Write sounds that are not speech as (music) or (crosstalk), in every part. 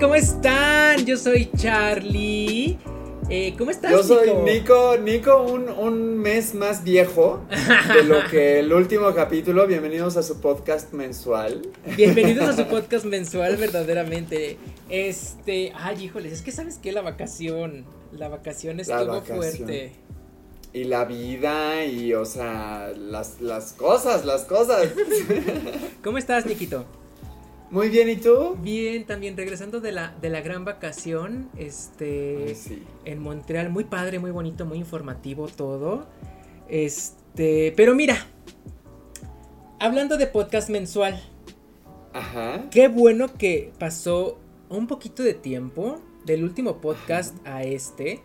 ¿cómo están? Yo soy Charlie. Eh, ¿Cómo estás? Yo soy Nico, Nico, un, mes más viejo de lo que (laughs) el último capítulo. Bienvenidos a su podcast mensual. Bienvenidos a su (laughs) podcast mensual, verdaderamente. Este, ay, híjoles, es que sabes que la vacación, la vacación estuvo fuerte. Y la vida y, o sea, las, las cosas, las cosas. (laughs) ¿Cómo estás, Niquito? Muy bien, ¿y tú? Bien, también regresando de la, de la gran vacación, este, en Montreal, muy padre, muy bonito, muy informativo todo. Este, pero mira, hablando de podcast mensual. Ajá. Qué bueno que pasó un poquito de tiempo del último podcast a este.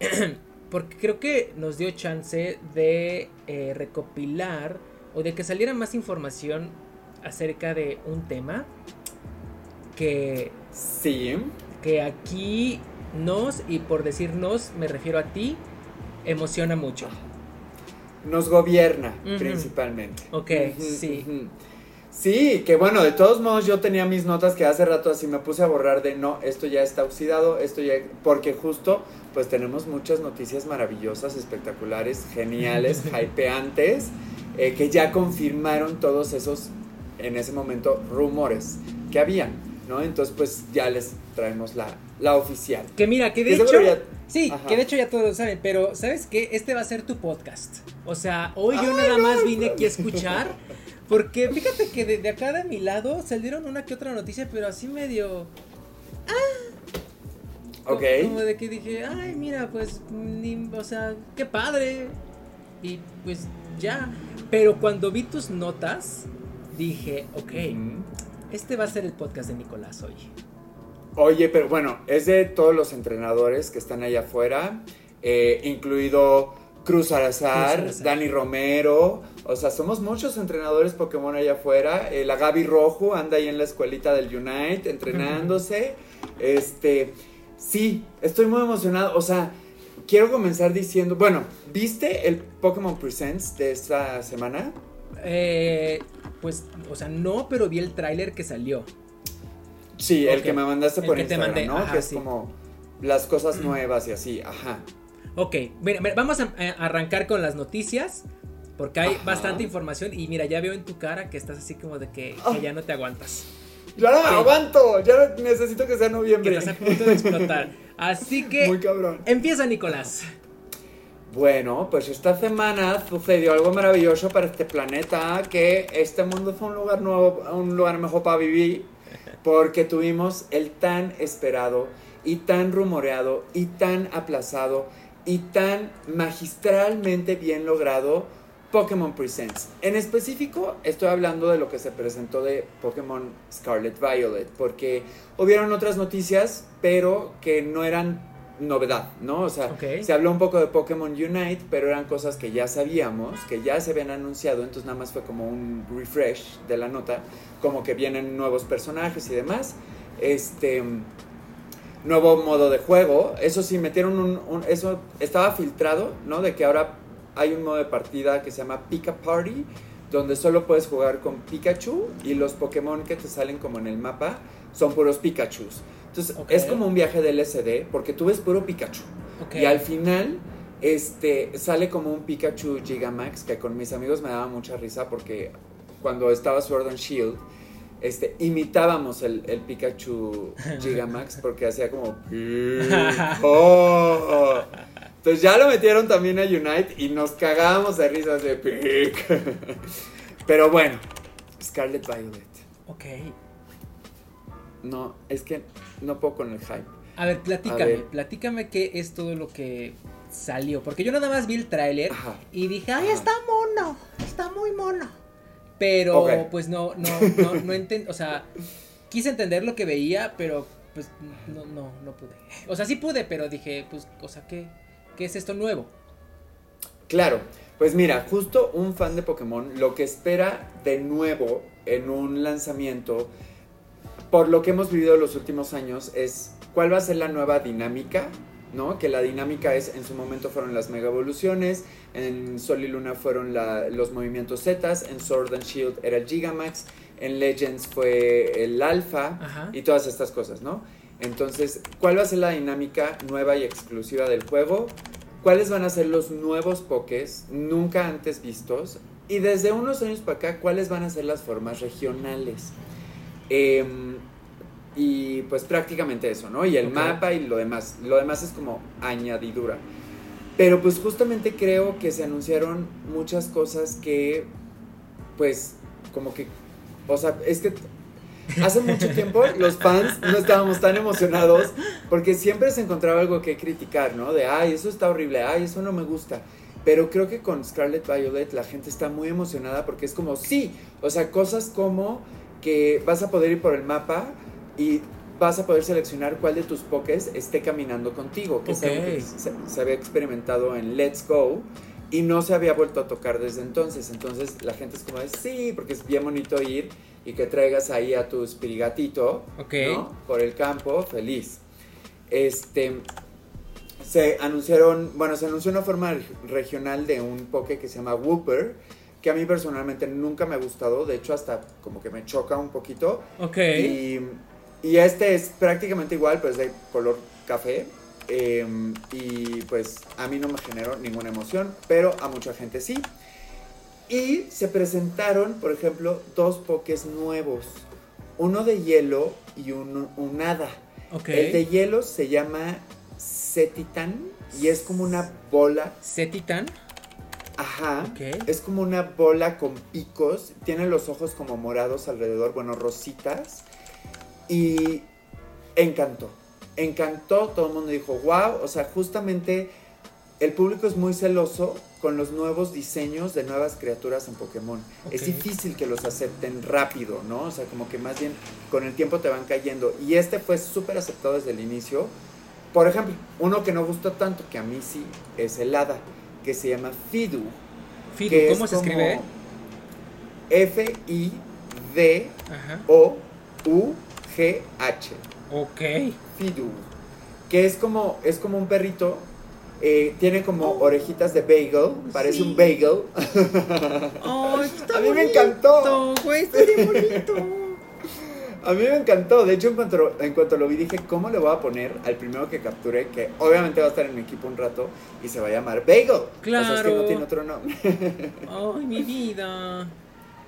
(clears throat) porque creo que nos dio chance de eh, recopilar o de que saliera más información acerca de un tema que... Sí. Que aquí nos, y por decirnos me refiero a ti, emociona mucho. Nos gobierna principalmente. Ok, sí. Sí, que bueno, de todos modos yo tenía mis notas que hace rato así me puse a borrar de no, esto ya está oxidado, esto ya, porque justo pues tenemos muchas noticias maravillosas, espectaculares, geniales, (laughs) hypeantes, eh, que ya confirmaron todos esos en ese momento rumores que habían, ¿no? Entonces pues ya les traemos la, la oficial. Que mira, que de hecho... Sí, que de hecho ya todos lo saben, pero ¿sabes qué? Este va a ser tu podcast. O sea, hoy yo nada más vine aquí a escuchar, porque fíjate que de, acá de mi lado salieron una que otra noticia, pero así medio... Ah, ok. Como de que dije, ay, mira, pues, o sea, qué padre. Y pues ya. Pero cuando vi tus notas, dije, ok, este va a ser el podcast de Nicolás hoy. Oye, pero bueno, es de todos los entrenadores que están allá afuera, eh, incluido Cruz Arazar, Dani Romero, o sea, somos muchos entrenadores Pokémon allá afuera. Eh, la Gaby Rojo anda ahí en la escuelita del Unite entrenándose. este, sí, estoy muy emocionado. O sea, quiero comenzar diciendo, bueno, ¿viste el Pokémon Presents de esta semana? Eh, pues, o sea, no, pero vi el tráiler que salió. Sí, el que me mandaste por Instagram, ¿no? que es como las cosas nuevas y así, ajá. Ok, mira, vamos a, arrancar con las noticias. Porque hay bastante información y mira, ya veo en tu cara que estás así como de que, ah. ya no te aguantas. Ya no aguanto, ya necesito que sea noviembre. Que estás a punto de explotar. (laughs) Así que... Muy cabrón. Empieza, Nicolás. Bueno, pues esta semana sucedió algo maravilloso para este planeta, que este mundo fue un lugar nuevo, un lugar mejor para vivir, porque tuvimos el tan esperado y tan rumoreado y tan aplazado y tan magistralmente bien logrado Pokémon Presents. En específico, estoy hablando de lo que se presentó de Pokémon Scarlet Violet, porque hubieron otras noticias, pero que no eran novedad, ¿no? O sea, se habló un poco de Pokémon Unite, pero eran cosas que ya sabíamos, que ya se habían anunciado, entonces nada más fue como un refresh de la nota, como que vienen nuevos personajes y demás. Este nuevo modo de juego, eso sí metieron un, eso estaba filtrado, ¿no? De que ahora hay un modo de partida que se llama Pika Party, donde solo puedes jugar con Pikachu y los Pokémon que te salen como en el mapa son puros Pikachus. Entonces es como un viaje del LSD porque tú ves puro Pikachu. Y al final este, sale como un Pikachu Gigamax que con mis amigos me daba mucha risa porque cuando estaba Sword and Shield este, imitábamos el, el Pikachu (laughs) Gigamax porque hacía como... (laughs) Oh". Entonces ya lo metieron también a Unite y nos cagábamos de risas de Pic. (laughs) Pero bueno, Scarlet Violet. Ok. No, es que no puedo con el hype. A ver, platícame, platícame qué es todo lo que salió. Porque yo nada más vi el tráiler y dije, ay, está mono, está muy mono. Pero pues no, no, no, no (laughs) entendí, o sea, quise entender lo que veía, pero pues no, no, no pude. O sea, sí pude, pero dije, pues, o sea, ¿qué, qué es esto nuevo? Claro, pues mira, justo un fan de Pokémon lo que espera de nuevo en un lanzamiento por lo que hemos vivido los últimos años es cuál va a ser la nueva dinámica, ¿no? Que la dinámica es, en su momento fueron las mega evoluciones, en Sol y Luna fueron los movimientos Z, en Sword and Shield era el Gigamax, en Legends fue el Alpha y todas estas cosas, ¿no? Entonces, ¿cuál va a ser la dinámica nueva y exclusiva del juego? ¿Cuáles van a ser los nuevos pokés nunca antes vistos? Y desde unos años para acá, ¿cuáles van a ser las formas regionales? Em, y pues prácticamente eso, ¿no? Y el mapa y lo demás. Lo demás es como añadidura. Pero pues justamente creo que se anunciaron muchas cosas que, pues, como que, o sea, es que hace mucho tiempo los fans no estábamos tan emocionados porque siempre se encontraba algo que criticar, ¿no? De, ay, eso está horrible, ay, eso no me gusta. Pero creo que con Scarlet Violet la gente está muy emocionada porque es como, sí, o sea, cosas como que vas a poder ir por el mapa y vas a poder seleccionar cuál de tus pokés esté caminando contigo, que, se, había experimentado en Let's Go y no se había vuelto a tocar desde entonces. Entonces la gente es como de sí, porque es bien bonito ir y que traigas ahí a tu espirigatito por el campo, feliz. Este se anunciaron, bueno, se anunció una forma regional de un poke que se llama Whooper, que a mí personalmente nunca me ha gustado, de hecho hasta como que me choca un poquito. Ok. Y y este es prácticamente igual, pues de color café. Em, y pues a mí no me generó ninguna emoción, pero a mucha gente sí. Y se presentaron, por ejemplo, dos pokés nuevos. Uno de hielo y un, un hada. El de hielo se llama Setitan y es como una bola. ¿Setitan? Ajá. Es como una bola con picos. Tiene los ojos como morados alrededor, bueno, rositas. Y encantó, encantó, todo el mundo dijo, wow, o sea, justamente el público es muy celoso con los nuevos diseños de nuevas criaturas en Pokémon. Es difícil que los acepten rápido, ¿no? O sea, como que más bien con el tiempo te van cayendo. Y este fue súper aceptado desde el inicio. Por ejemplo, uno que no gustó tanto, que a mí sí, es el Hada, que se llama Fidu. Fidu, ¿cómo se escribe? F-I-D-O-U G-H. Ok. Fidu. Que es como, es como un perrito. Eh, tiene como oh. orejitas de bagel. Parece un bagel. (laughs) Oh, está A mí me encantó. Güey, está bien bonito. A mí me encantó. De hecho, en cuanto, en cuanto lo vi, dije, ¿cómo le voy a poner al primero que capture? Que obviamente va a estar en mi equipo un rato y se va a llamar Bagel. Claro. O sea, es que no tiene otro nombre. Ay, mi vida.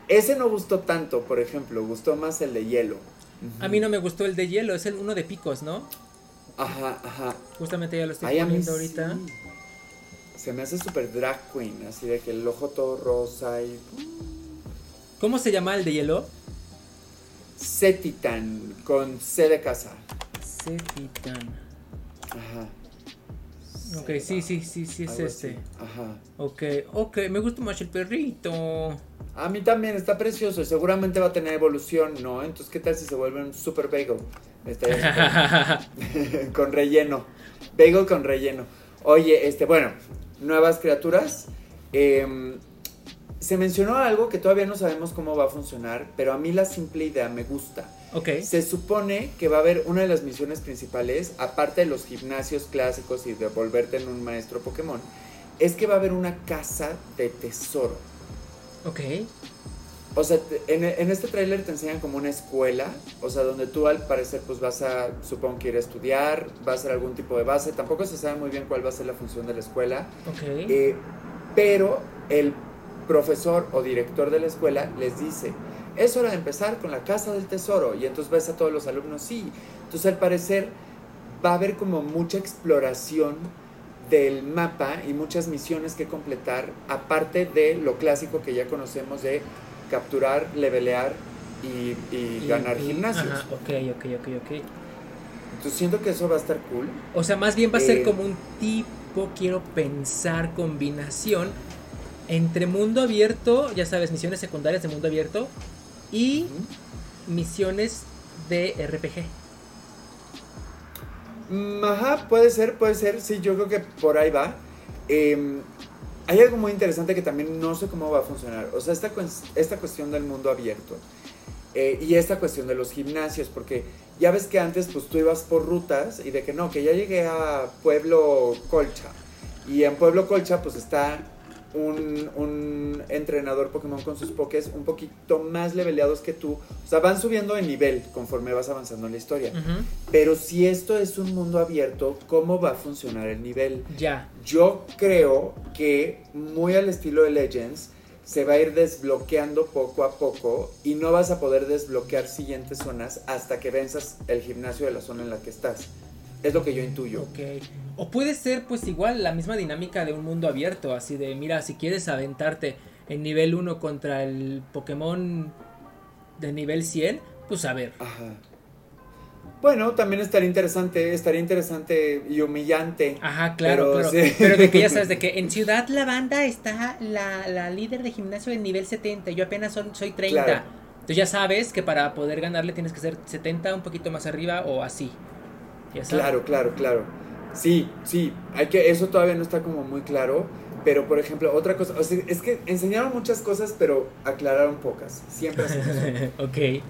Ese no gustó tanto, por ejemplo. Gustó más el de hielo. A mí no me gustó el de hielo, es el uno de picos, ¿no? Ajá, ajá. Justamente ya lo estoy poniendo ahorita. Se me hace súper drag queen, así de que el ojo todo rosa y. ¿Cómo se llama el de hielo? Cetitan, con C de casa. Cetitan. Ajá. Ok, sí, sí, sí, sí es este. Ajá. Ok, ok, me gusta más el perrito. A mí también está precioso y seguramente va a tener evolución, ¿no? Entonces, ¿qué tal si se vuelve un super bagel? (laughs) (laughs) con relleno. Bagel con relleno. Oye, este, bueno, nuevas criaturas. Em, se mencionó algo que todavía no sabemos cómo va a funcionar, pero a mí la simple idea me gusta. Ok. Se supone que va a haber una de las misiones principales, aparte de los gimnasios clásicos y de volverte en un maestro Pokémon, es que va a haber una casa de tesoro. Ok. O sea, en, en, este tráiler te enseñan como una escuela, o sea, donde tú al parecer pues vas a, supongo que ir a estudiar, va a ser algún tipo de base, tampoco se sabe muy bien cuál va a ser la función de la escuela, Ok. Eh, pero el profesor o director de la escuela les dice, es hora de empezar con la casa del tesoro, y entonces ves a todos los alumnos, sí, entonces al parecer va a haber como mucha exploración del mapa y muchas misiones que completar, aparte de lo clásico que ya conocemos de capturar, levelear y, ganar gimnasios. ok, ok, ok, ok. Entonces siento que eso va a estar cool. O sea, más bien va a ser eh, como un tipo, quiero pensar, combinación entre mundo abierto, ya sabes, misiones secundarias de mundo abierto y misiones de RPG. Mm, ajá, puede ser, puede ser. Sí, yo creo que por ahí va. Em, hay algo muy interesante que también no sé cómo va a funcionar. O sea, esta, esta cuestión del mundo abierto eh, y esta cuestión de los gimnasios, porque ya ves que antes pues tú ibas por rutas y de que no, que ya llegué a Pueblo Colcha. Y en Pueblo Colcha pues está un, un, entrenador Pokémon con sus Pokés un poquito más leveleados que tú. O sea, van subiendo de nivel conforme vas avanzando en la historia. Pero si esto es un mundo abierto, ¿cómo va a funcionar el nivel? Ya. Yo creo que muy al estilo de Legends se va a ir desbloqueando poco a poco y no vas a poder desbloquear siguientes zonas hasta que venzas el gimnasio de la zona en la que estás. Es lo que yo intuyo. Ok. O puede ser pues igual la misma dinámica de un mundo abierto, así de, mira, si quieres aventarte en nivel 1 contra el Pokémon de nivel 100, pues a ver. Ajá. Bueno, también estaría interesante, estaría interesante y humillante. Ajá, claro, pero, pero, de que ya sabes, (laughs) de que en Ciudad Lavanda está la, la líder de gimnasio en nivel 70, yo apenas soy 30. Entonces ya sabes que para poder ganarle tienes que ser 70, un poquito más arriba o así. Claro, claro, claro. Sí, sí, hay que, eso todavía no está como muy claro, pero por ejemplo, otra cosa, es que enseñaron muchas cosas, pero aclararon pocas, siempre así. (laughs) ok.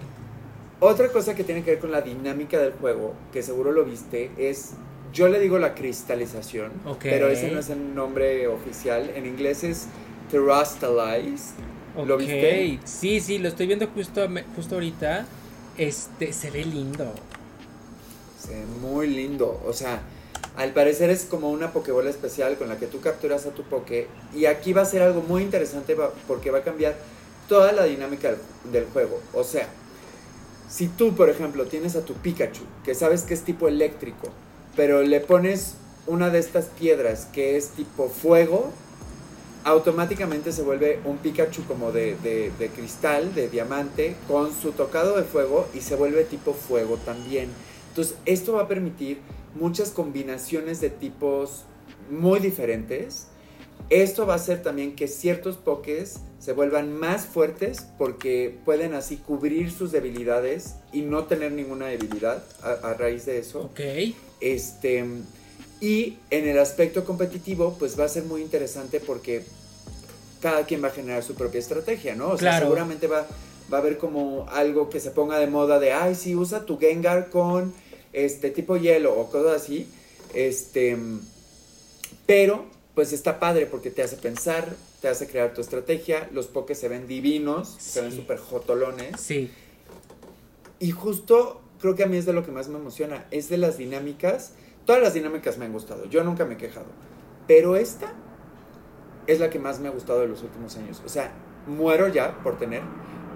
Otra cosa que tiene que ver con la dinámica del juego, que seguro lo viste, es, yo le digo la cristalización, pero ese no es el nombre oficial, en inglés es terrastalize. ¿Lo viste? Sí, sí, lo estoy viendo justo, justo ahorita. Este, se ve lindo. Ve muy lindo, o sea, al parecer es como una Pokébola especial con la que tú capturas a tu Poké. Y aquí va a ser algo muy interesante porque va a cambiar toda la dinámica del juego. O sea, si tú, por ejemplo, tienes a tu Pikachu, que sabes que es tipo eléctrico, pero le pones una de estas piedras que es tipo fuego, automáticamente se vuelve un Pikachu como de, de, cristal, de diamante, con su tocado de fuego y se vuelve tipo fuego también. Entonces, esto va a permitir muchas combinaciones de tipos muy diferentes. Esto va a hacer también que ciertos pokés se vuelvan más fuertes porque pueden así cubrir sus debilidades y no tener ninguna debilidad a, raíz de eso. Ok. Este, y en el aspecto competitivo, pues va a ser muy interesante porque cada quien va a generar su propia estrategia, ¿no? O sea, seguramente va, va a haber como algo que se ponga de moda de, ay, sí, usa tu Gengar con este tipo hielo o cosas así. Este, pero, pues está padre porque te hace pensar, te hace crear tu estrategia, los pokés se ven divinos, se ven súper jotolones. Sí. Y justo creo que a mí es de lo que más me emociona, es de las dinámicas. Todas las dinámicas me han gustado, yo nunca me he quejado. Pero esta es la que más me ha gustado de los últimos años. O sea, muero ya por tener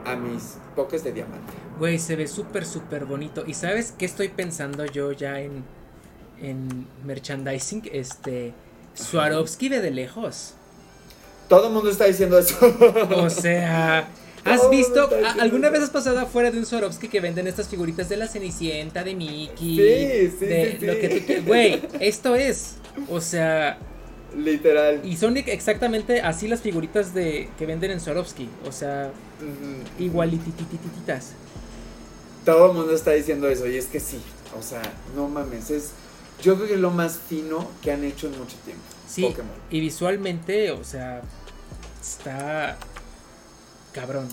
a mis pokés de diamante. Güey, se ve súper, súper bonito. ¿Y sabes qué estoy pensando yo ya en, en merchandising? Este, Swarovski ve de lejos. Todo el mundo está diciendo eso. (laughs) O sea, ¿has visto? ¿Alguna vez has pasado afuera de un Swarovski que venden estas figuritas de la Cenicienta, de Mickey? Sí, sí, de Lo que Güey, esto es. O sea. Literal. Y son exactamente así las figuritas de que venden en Swarovski. O sea, igualitititititas. Todo el mundo está diciendo eso. Y es que sí. O sea, no mames. Es. Yo creo que es lo más fino que han hecho en mucho tiempo. Sí. Y visualmente, o sea, está cabrón.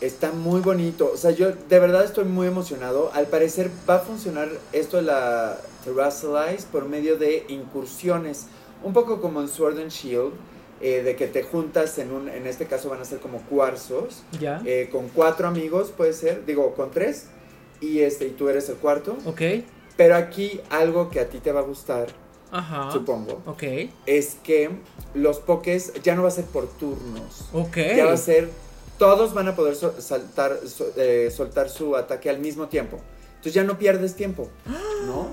Está muy bonito. O sea, yo de verdad estoy muy emocionado. Al parecer va a funcionar esto de la Terrassalize por medio de incursiones. Un poco como en Sword and Shield. Eh, de que te juntas en un, en este caso van a ser como cuarzos. Ya. Eh, con cuatro amigos puede ser, digo, con tres. Y este, y tú eres el cuarto. Ok. Pero aquí algo que a ti te va a gustar Ajá. supongo. Ok. Es que los pokés ya no va a ser por turnos. Ok. Ya va a ser. Todos van a poder saltar, eh, soltar su ataque al mismo tiempo. Entonces ya no pierdes tiempo. ¿No?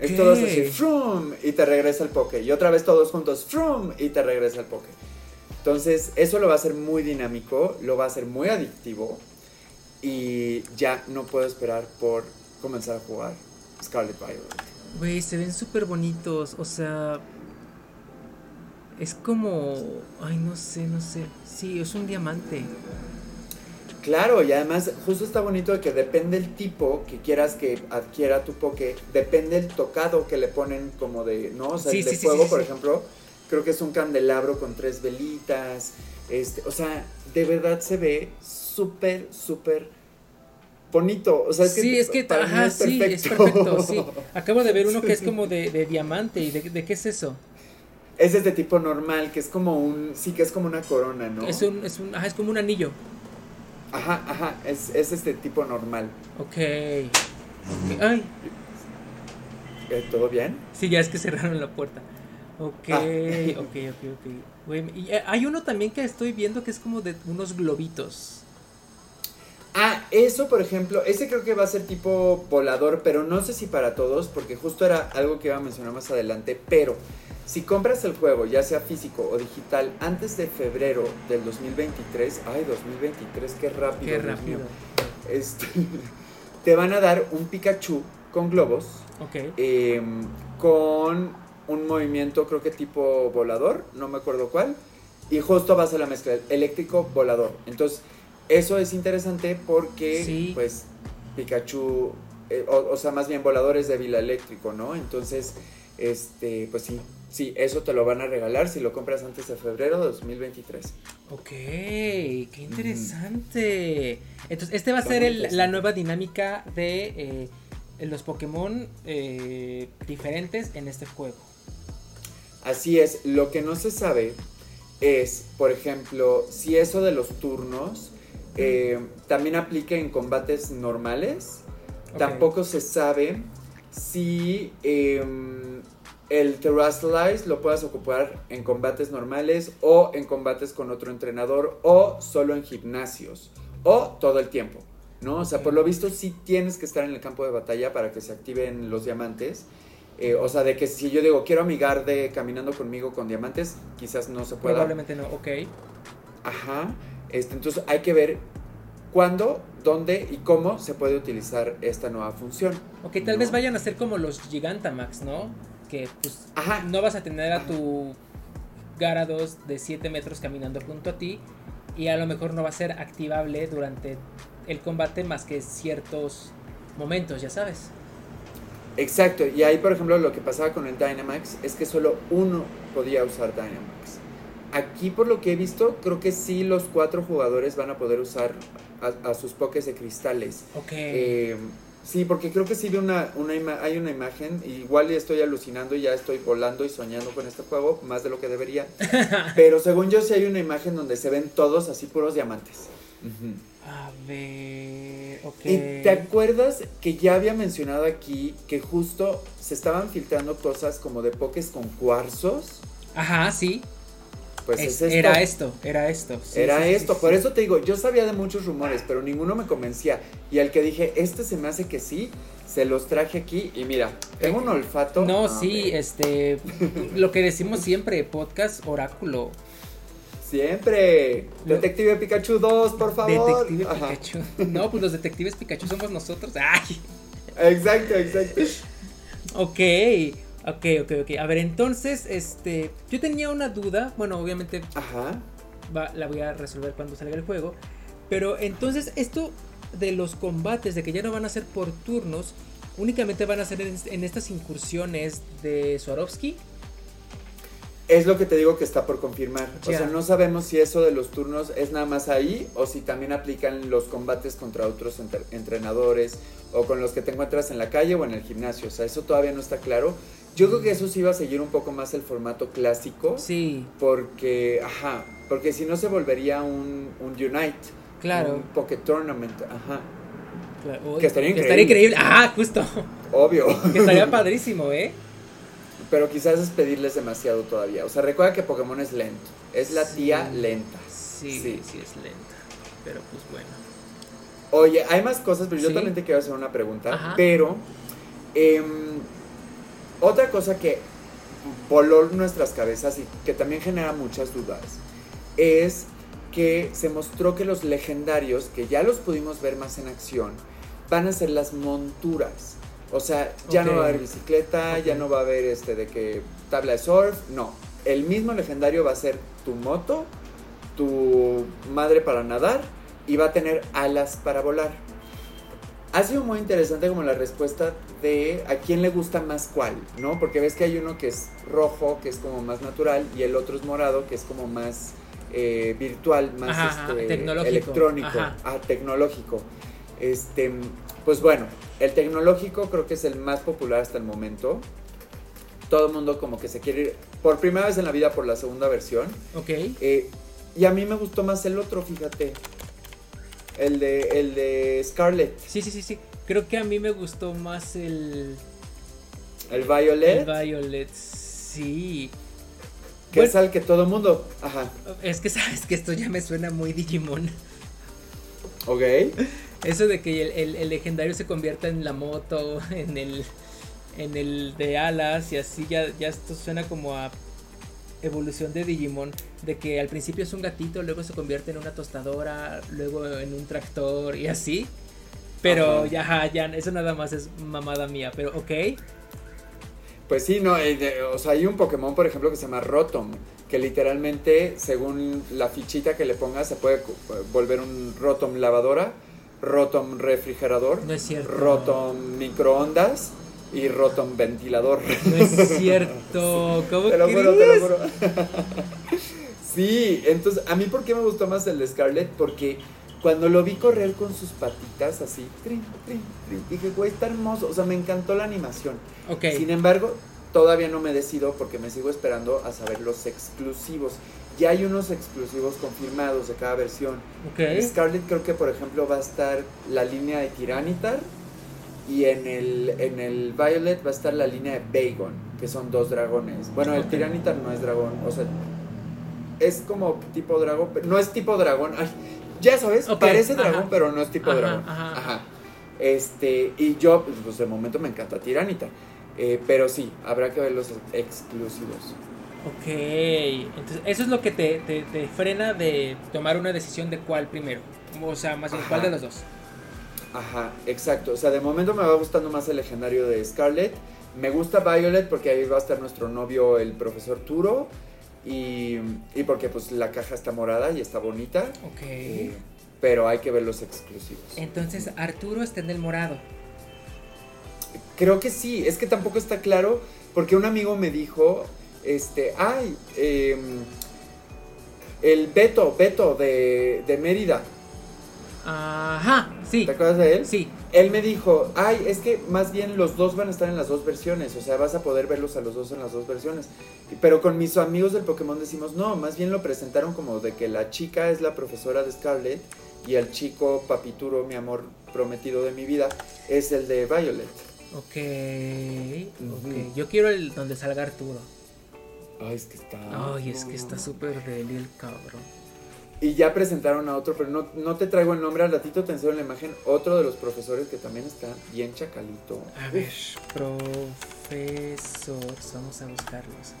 Es todo así, frum, y te regresa el poke. Y otra vez todos juntos, frum, y te regresa el poke. Entonces, eso lo va a hacer muy dinámico, lo va a hacer muy adictivo. Y ya no puedo esperar por comenzar a jugar Scarlet Violet. Güey, se ven súper bonitos. O sea. Es como. Ay, no sé, no sé. Sí, es un diamante. Claro, y además justo está bonito de que depende el tipo que quieras que adquiera tu poke, depende el tocado que le ponen como de, ¿no? O sea, el de fuego, por ejemplo, creo que es un candelabro con tres velitas, este, o sea, de verdad se ve súper, súper bonito. O sea, es que sí, es que para ajá, es sí, es perfecto, sí. (laughs) Acabo de ver uno que es como de, de diamante. ¿Y de, de, qué es eso? Ese es de tipo normal, que es como un. Sí, que es como una corona, ¿no? Es un. Es, un, ajá, es como un anillo. Ajá, ajá. Es, es este tipo normal. Ok. okay. Ay. Eh, ¿Todo bien? Sí, ya es que cerraron la puerta. Ok, ah. ok, ok, ok. y eh, hay uno también que estoy viendo que es como de unos globitos. Ah, eso por ejemplo, ese creo que va a ser tipo volador, pero no sé si para todos, porque justo era algo que iba a mencionar más adelante, pero si compras el juego, ya sea físico o digital, antes de febrero del 2023, ay, 2023, qué rápido. Qué rápido. Este, (laughs) te van a dar un Pikachu con globos, okay. Em, con un movimiento creo que tipo volador, no me acuerdo cuál, y justo va a ser la mezcla eléctrico volador. Entonces, eso es interesante porque, pues, Pikachu, eh, o, sea, más bien voladores de Vila Eléctrico, ¿no? Entonces, este, pues sí, sí, eso te lo van a regalar si lo compras antes de febrero de 2023. Ok, qué interesante. Entonces, este va a ser la nueva dinámica de eh, los Pokémon eh, diferentes en este juego. Así es, lo que no se sabe es, por ejemplo, si eso de los turnos eh, también aplica en combates normales. Tampoco se sabe si em, el Terrasilize lo puedas ocupar en combates normales o en combates con otro entrenador o solo en gimnasios o todo el tiempo. ¿no? O sea, por lo visto sí tienes que estar en el campo de batalla para que se activen los diamantes. Eh, o sea, de que si yo digo quiero amigar de caminando conmigo con diamantes, quizás no se pueda. Probablemente no, ok. Ajá. Este, entonces hay que ver cuándo, dónde y cómo se puede utilizar esta nueva función. Ok, tal vez vayan a ser como los Gigantamax, ¿no? Que pues no vas a tener a tu Garados de 7 metros caminando junto a ti y a lo mejor no va a ser activable durante el combate más que ciertos momentos, ya sabes. Exacto, y ahí por ejemplo lo que pasaba con el Dynamax es que solo uno podía usar Dynamax. Aquí por lo que he visto, creo que sí los cuatro jugadores van a poder usar a, sus pokés de cristales. Ok. Eh, sí, porque creo que sí vi una, una hay una imagen, igual estoy alucinando y ya estoy volando y soñando con este juego, más de lo que debería. (laughs) pero según yo sí hay una imagen donde se ven todos así puros diamantes. A ver, ok. ¿Y ¿Te acuerdas que ya había mencionado aquí que justo se estaban filtrando cosas como de pokés con cuarzos? Ajá, sí. Pues Era esto, era esto. era esto, por eso te digo, yo sabía de muchos rumores, pero ninguno me convencía. Y al que dije, este se me hace que sí, se los traje aquí y mira, tengo un olfato. No, sí, este, (laughs) lo que decimos siempre, podcast oráculo. Siempre. Detective Pikachu 2, por favor. Detective Pikachu. No, pues los detectives Pikachu somos nosotros. (laughs) Ay. Exacto, exacto. Ok. Ok, ok, ok. A ver, entonces, este. Yo tenía una duda. Bueno, obviamente. Ajá. la voy a resolver cuando salga el juego. Pero entonces, esto de los combates, de que ya no van a ser por turnos, únicamente van a ser en, estas incursiones de Swarovski. Es lo que te digo que está por confirmar. O sea, no sabemos si eso de los turnos es nada más ahí o si también aplican los combates contra otros entrenadores o con los que te encuentras en la calle o en el gimnasio. O sea, eso todavía no está claro. Yo creo que eso sí va a seguir un poco más el formato clásico. Sí. Porque, ajá, porque si no se volvería un, un Unite. Claro. Un Pocket Tournament, ajá. Claro. que estaría increíble. estaría increíble. Ah, justo. Obvio. (laughs) Que estaría (laughs) padrísimo, ¿eh? Pero quizás es pedirles demasiado todavía. O sea, recuerda que Pokémon es lento. Es la tía lenta. Sí, sí, sí es lenta. Pero pues bueno. Oye, hay más cosas, pero yo también te quiero hacer una pregunta. Pero, eh, otra cosa que voló nuestras cabezas y que también genera muchas dudas es que se mostró que los legendarios, que ya los pudimos ver más en acción, van a ser las monturas. O sea, ya no va a haber bicicleta, ya no va a haber este de que tabla de surf, no. El mismo legendario va a ser tu moto, tu madre para nadar y va a tener alas para volar. Ha sido muy interesante como la respuesta de a quién le gusta más cuál, ¿no? Porque ves que hay uno que es rojo, que es como más natural, y el otro es morado, que es como más eh, virtual, más este, electrónico, ah, tecnológico. Este, pues bueno, el tecnológico creo que es el más popular hasta el momento. Todo el mundo como que se quiere ir por primera vez en la vida por la segunda versión. Ok. Eh, y a mí me gustó más el otro, fíjate. El de, el de Scarlett. Sí, sí, sí, sí. Creo que a mí me gustó más el... ¿El Violet? El Violet, sí. Que es al que todo el mundo... Ajá. Es que (laughs) sabes que esto ya me suena muy Digimon. Ok. (laughs) Eso de que el, legendario se convierta en la moto, (laughs) en el, en el de alas y así, ya, ya esto suena como a evolución de Digimon, de que al principio es un gatito, luego se convierte en una tostadora, luego en un tractor y así. Pero ya, ya, eso nada más es mamada mía, pero ok. Pues sí, no, eh, o sea, hay un Pokémon, por ejemplo, que se llama Rotom, que literalmente, según la fichita que le pongas, se puede volver un Rotom lavadora Rotom refrigerador, no es cierto. Rotom microondas y Rotom ventilador. No es cierto. (laughs) ¿Cómo te lo juro, te lo juro. (laughs) sí, entonces a mí por qué me gustó más el de Scarlett porque cuando lo vi correr con sus patitas así, dije, güey, está hermoso. O sea, me encantó la animación. Ok. Sin embargo, todavía no me decido porque me sigo esperando a saber los exclusivos. Ya hay unos exclusivos confirmados de cada versión. Okay. Scarlet creo que por ejemplo va a estar la línea de Tiranitar y en el, en el Violet va a estar la línea de Bagon, que son dos dragones. Bueno, el Tiranitar no es dragón, o sea, es como tipo dragón, pero no es tipo dragón. ya sabes, parece dragón, pero no es tipo dragón. Ajá. Este, y yo, pues de momento me encanta Tiranitar. Eh, pero sí, habrá que ver los exclusivos. Ok, entonces eso es lo que te, te, frena de tomar una decisión de cuál primero. O sea, más bien, ¿cuál de los dos? Ajá, exacto. O sea, de momento me va gustando más el legendario de Scarlet. Me gusta Violet porque ahí va a estar nuestro novio, el profesor Turo. Y, y porque pues la caja está morada y está bonita. Ok. Eh, pero hay que ver los exclusivos. Entonces, Arturo está en el morado. Creo que sí, es que tampoco está claro porque un amigo me dijo este, ay, em, el Beto, Beto de, de Mérida. Ajá, sí. ¿Te acuerdas de él? Sí. Él me dijo, ay, es que más bien los dos van a estar en las dos versiones, o sea, vas a poder verlos a los dos en las dos versiones. Pero con mis amigos del Pokémon decimos, no, más bien lo presentaron como de que la chica es la profesora de Scarlet y el chico Papituro, mi amor prometido de mi vida, es el de Violet. Ok, okay. Yo quiero el donde salga Arturo. Ay, es que está. Ay, es que está súper deli el cabrón. Y ya presentaron a otro, pero no, no te traigo el nombre, al ratito te enseño la imagen. Otro de los profesores que también está bien chacalito. A ver, profesores, vamos a buscarlos.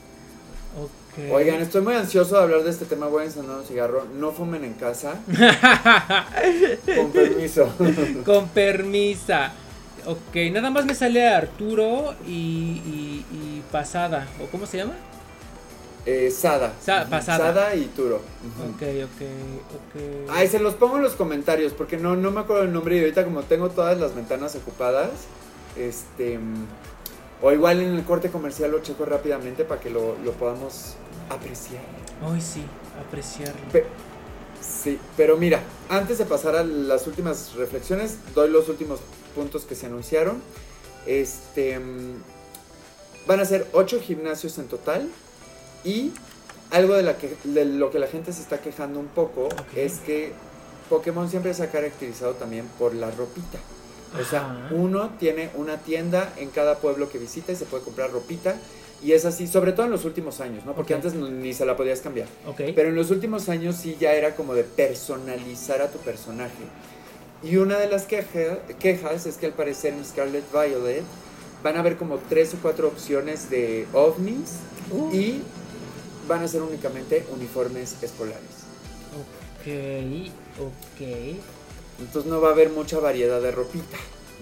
Okay. Oigan, estoy muy ansioso de hablar de este tema. Voy a encender un cigarro. No fumen en casa. (laughs) Con permiso. Con permisa. Ok, nada más me sale Arturo y, y, y Pasada. ¿O cómo se llama? Eh, Sada. pasada. Sada y Turo. Ok, ok, ok. Ay, se los pongo en los comentarios porque no, no me acuerdo el nombre y ahorita como tengo todas las ventanas ocupadas, este... O igual en el corte comercial lo checo rápidamente para que lo, podamos apreciar. Ay, sí, apreciarlo. sí, pero mira, antes de pasar a las últimas reflexiones, doy los últimos puntos que se anunciaron. Este... Van a ser ocho gimnasios en total y algo de, la que, de lo que la gente se está quejando un poco es que Pokémon siempre se ha caracterizado también por la ropita. O sea, uno tiene una tienda en cada pueblo que visita y se puede comprar ropita. Y es así, sobre todo en los últimos años, ¿no? Porque antes ni se la podías cambiar. Pero en los últimos años sí ya era como de personalizar a tu personaje. Y una de las quejas es que al parecer en Scarlet Violet van a haber como tres o cuatro opciones de ovnis uh. y van a ser únicamente uniformes escolares. Ok, ok. Entonces no va a haber mucha variedad de ropita,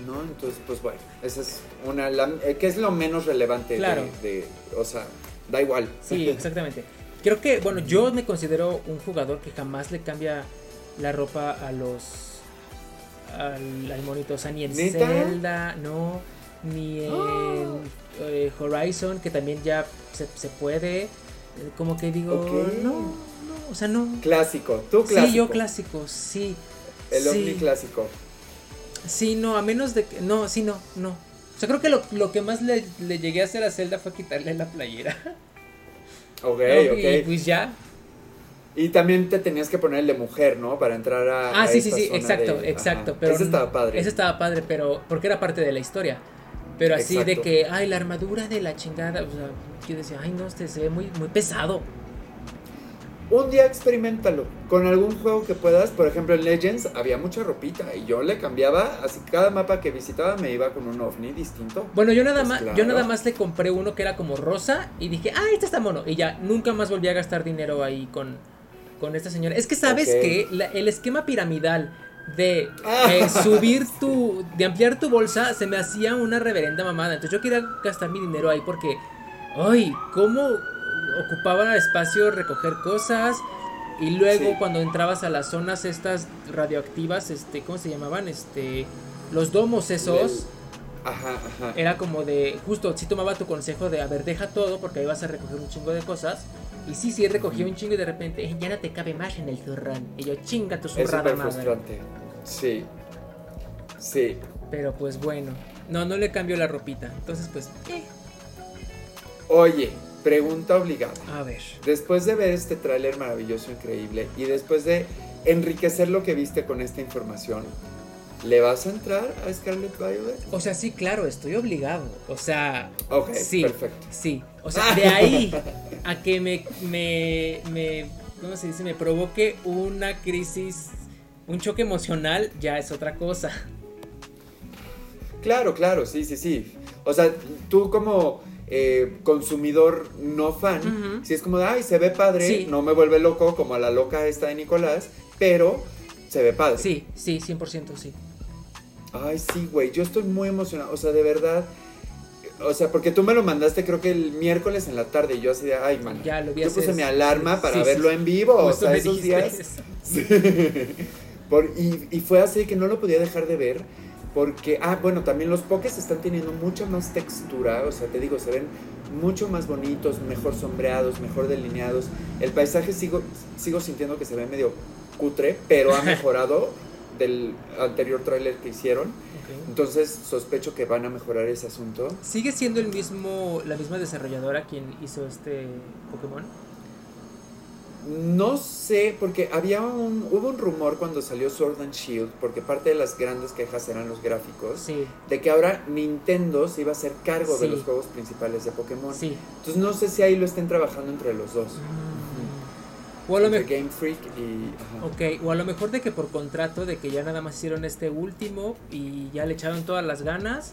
¿no? Entonces, pues bueno, esa es una, eh, que es lo menos relevante claro. de, o sea, da igual. Sí, exactamente. Creo que, bueno, yo me considero un jugador que jamás le cambia la ropa a los, al, monito, o sea, ni en Zelda, no, ni en eh, Horizon, que también ya se, se puede como que digo, no, no, o sea, no. Clásico, tú clásico. Sí, yo clásico, sí. El sí. clásico. Sí, no, a menos de que. No, sí, no, no. O sea, creo que lo, que más le, llegué a hacer a Zelda fue quitarle la playera. (laughs) Ok, ok. Y pues ya. Y también te tenías que poner el de mujer, ¿no? Para entrar a. Ah, sí, sí, sí, exacto, exacto. Pero ese estaba padre. Ese estaba padre, pero. Porque era parte de la historia. Pero así de que, ay, la armadura de la chingada. O sea, yo decía, ay, no, este se ve muy, muy pesado. Un día experimentalo con algún juego que puedas. Por ejemplo, en Legends había mucha ropita y yo le cambiaba. Así cada mapa que visitaba me iba con un ovni distinto. Bueno, yo nada, pues más, yo nada más le compré uno que era como rosa y dije, ah, este está mono. Y ya nunca más volví a gastar dinero ahí con, con esta señora. Es que sabes que el esquema piramidal de ah. subir tu, de ampliar tu bolsa, se me hacía una reverenda mamada. Entonces yo quería gastar mi dinero ahí porque, ay, ¿cómo ocupaba espacio recoger cosas? Y luego cuando entrabas a las zonas estas radioactivas, este, ¿cómo se llamaban? Este, los domos esos. Ajá, ajá. Era como de, justo, si tomaba tu consejo de, a ver, deja todo porque ahí vas a recoger un chingo de cosas. Y sí, sí, recogí un chingo y de repente, eh, ya no te cabe más en el zurrón. Y yo, chinga tu zurrada madre. frustrante. Sí. Sí. Pero pues bueno. No, no le cambio la ropita. Entonces, pues, eh. Oye, pregunta obligada. A ver. Después de ver este tráiler maravilloso, increíble, y después de enriquecer lo que viste con esta información, ¿Le vas a entrar a Scarlet Violet? O sea, sí, claro, estoy obligado. O sea, Ok, sí, perfecto. Sí, o sea, de ahí (laughs) a que me, me, me, ¿cómo se dice? Me provoque una crisis, un choque emocional, ya es otra cosa. Claro, claro, sí, sí, sí. O sea, tú como eh, consumidor no fan, si es como, ay, se ve padre, no me vuelve loco como a la loca esta de Nicolás, pero se ve padre. Sí, sí, 100% sí. Ay, sí, güey, yo estoy muy emocionado, o sea, de verdad. O sea, porque tú me lo mandaste creo que el miércoles en la tarde y yo así de, ay, man. Ya lo vi Yo puse mi alarma para verlo en vivo, o sea, esos días. Sí. (laughs) Por, y, y, fue así que no lo podía dejar de ver porque, ah, bueno, también los pokés están teniendo mucha más textura, o sea, te digo, se ven mucho más bonitos, mejor sombreados, mejor delineados. El paisaje sigo, sigo sintiendo que se ve medio cutre, pero ha (laughs) mejorado del anterior tráiler que hicieron. Entonces sospecho que van a mejorar ese asunto. ¿Sigue siendo el mismo, la misma desarrolladora quien hizo este Pokémon? No sé, porque había un, hubo un rumor cuando salió Sword and Shield, porque parte de las grandes quejas eran los gráficos, de que ahora Nintendo se iba a hacer cargo de los juegos principales de Pokémon. Entonces no sé si ahí lo estén trabajando entre los dos. Mm. O a lo mejor Game Freak y Ok, o a lo mejor de que por contrato de que ya nada más hicieron este último y ya le echaron todas las ganas.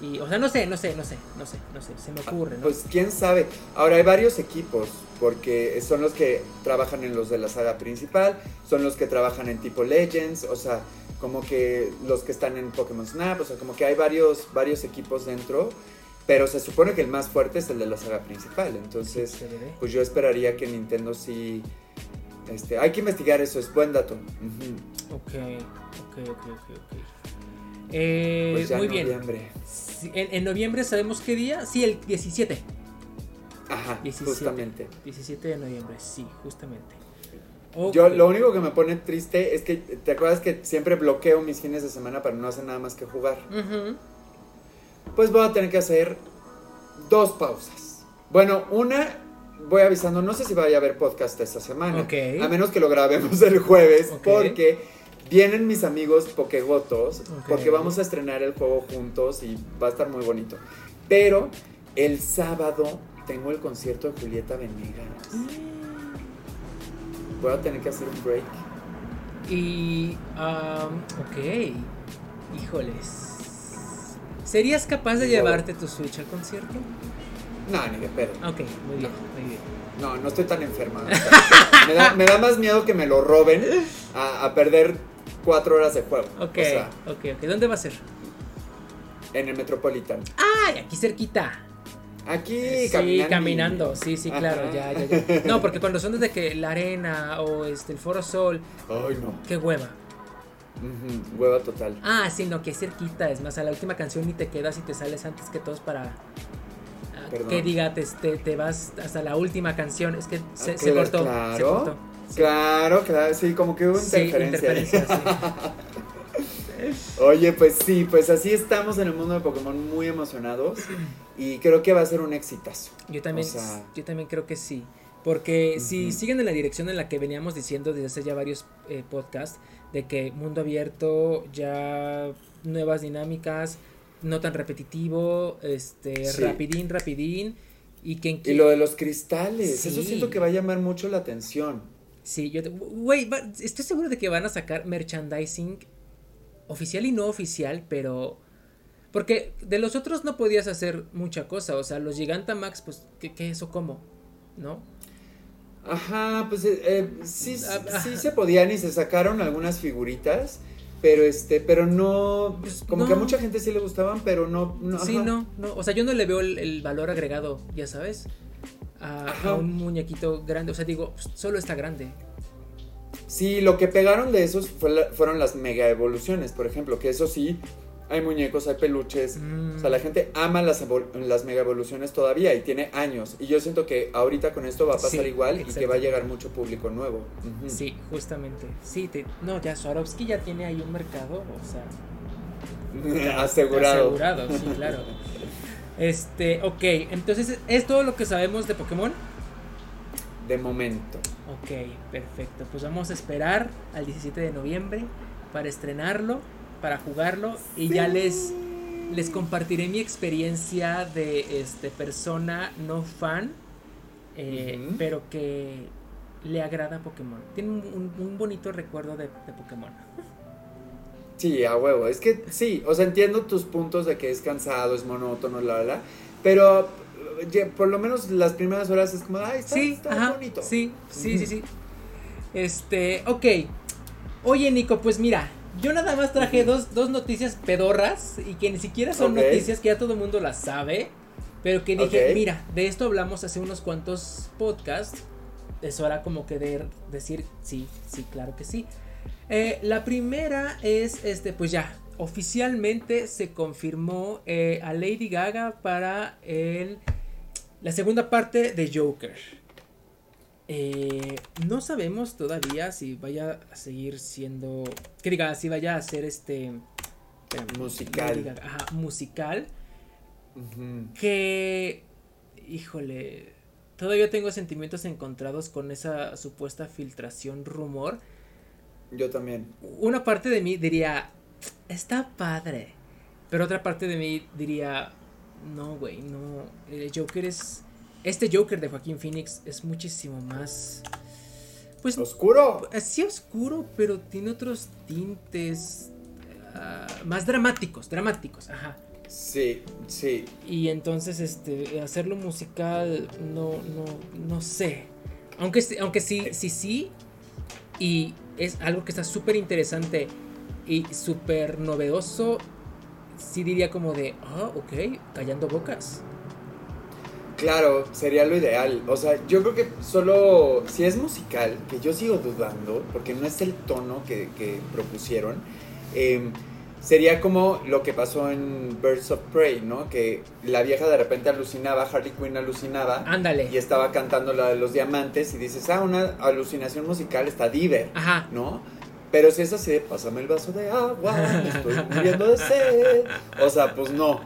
Y, o sea, no sé, no sé, no sé, no sé, no sé, se me ocurre, ¿no? Pues quién sabe. Ahora hay varios equipos, porque son los que trabajan en los de la saga principal, son los que trabajan en tipo Legends, o sea, como que los que están en Pokémon Snap, o sea, como que hay varios, varios equipos dentro. Pero se supone que el más fuerte es el de la saga principal. Entonces, pues yo esperaría que Nintendo sí. Este, hay que investigar eso, es buen dato. Ok, ok, ok, ok, eh, pues ya muy noviembre. bien. En, noviembre sabemos qué día. Sí, el 17. Ajá, justamente. 17 de noviembre, sí, justamente. Yo lo único que me pone triste es que, ¿te acuerdas que siempre bloqueo mis fines de semana para no hacer nada más que jugar? Pues voy a tener que hacer dos pausas. Bueno, una, voy avisando, no sé si vaya a haber podcast esta semana. A menos que lo grabemos el jueves, porque vienen mis amigos Pokegotos, porque vamos a estrenar el juego juntos y va a estar muy bonito. Pero el sábado tengo el concierto de Julieta Venegas. Mm. Voy a tener que hacer un break. Y, um, ok, híjoles. ¿Serías capaz de llevarte tu Switch al concierto? No, ni de pedo. Ok, muy bien, muy bien. No, no estoy tan enferma. (laughs) me, da, más miedo que me lo roben a, perder cuatro horas de juego. Ok, ok, ok. ¿Dónde va a ser? En el Metropolitan. ¡Ay! Aquí cerquita. Aquí sí, caminando. Sí, sí, claro, ya, ya, ya. No, porque cuando son desde que la arena o este el Foro Sol. Ay, no. Qué hueva hueva total. Ah, sí, no, que cerquita. Es más, a la última canción ni te quedas y te sales antes que todos para. Ah, que diga, te, te, vas hasta la última canción. Es que se, ah, cortó. Claro. Claro, claro, sí, como que hubo interferencia. interferencia (laughs) Oye, pues sí, pues así estamos en el mundo de Pokémon muy emocionados y creo que va a ser un exitazo. Yo también, yo también creo que sí. Porque si siguen en la dirección en la que veníamos diciendo desde hace ya varios eh, podcasts, de que mundo abierto, ya nuevas dinámicas, no tan repetitivo, este, rapidín, rapidín, y que... Y lo de los cristales, eso siento que va a llamar mucho la atención. Sí, yo, güey, estoy seguro de que van a sacar merchandising oficial y no oficial, pero... Porque de los otros no podías hacer mucha cosa, o sea, los Gigantamax, pues, ¿qué, qué eso cómo? ¿No? Ajá, pues eh, eh sí, ah, sí se podían y se sacaron algunas figuritas, pero este, pero no, pues, como que a mucha gente sí le gustaban, pero no, no Sí, no, no, o sea, yo no le veo el, valor agregado, ya sabes, a, un muñequito grande, o sea, digo, pues, solo está grande. Sí, lo que pegaron de esos fueron las mega evoluciones, por ejemplo, que eso sí, hay muñecos, hay peluches. O sea, la mm. gente ama las, las mega evoluciones todavía y tiene años. Y yo siento que ahorita con esto va a pasar igual y que va a llegar mucho público nuevo. Sí, justamente. Sí, no, ya Swarovski ya tiene ahí un mercado, o sea. (laughs) asegurado. Asegurado, sí, claro. Este, ok, entonces, ¿es todo lo que sabemos de Pokémon? De momento. Ok, perfecto. Pues vamos a esperar al 17 de noviembre para estrenarlo para jugarlo y ya les les compartiré mi experiencia de este persona no fan eh, pero que le agrada Pokémon. Tiene un, bonito recuerdo de, Pokémon. Sí a huevo. Es que sí o sea entiendo tus puntos de que es cansado es monótono la la pero por lo menos las primeras horas es como ay está, sí, bonito sí sí sí sí. Este ok. Oye Nico pues mira yo nada más traje dos, dos, noticias pedorras y que ni siquiera son noticias que ya todo el mundo las sabe. Pero que dije, mira, de esto hablamos hace unos cuantos podcasts. Es hora como que de decir, sí, sí, claro que sí. Eh, la primera es, este, pues ya, oficialmente se confirmó eh, a Lady Gaga para el, la segunda parte de Joker. Eh, no sabemos todavía si vaya a seguir siendo. Que diga, si vaya a ser este. musical. musical. Que. Híjole. Todavía tengo sentimientos encontrados con esa supuesta filtración rumor. Yo también. Una parte de mí diría. Está padre. Pero otra parte de mí diría. No, güey, no. El Joker es este Joker de Joaquín Phoenix es muchísimo más. Pues. ¿Oscuro? Sí, oscuro, pero tiene otros tintes. Ah, más dramáticos, dramáticos, ajá. Sí, sí. Y entonces, este, hacerlo musical, no, no, no sé. Aunque, aunque sí, sí, sí. Y es algo que está súper interesante y súper novedoso. Sí diría como de, ah, ok, callando bocas. Claro, sería lo ideal. O sea, yo creo que solo si es musical, que yo sigo dudando, porque no es el tono que, propusieron, em, sería como lo que pasó en Birds of Prey, ¿no? Que la vieja de repente alucinaba, Harley Quinn alucinaba. Ándale. Y estaba cantando la de los diamantes y dices, ah, una alucinación musical está diver, Ajá. ¿no? Pero si es así, pásame el vaso de agua, me estoy muriendo de sed. O sea, pues no.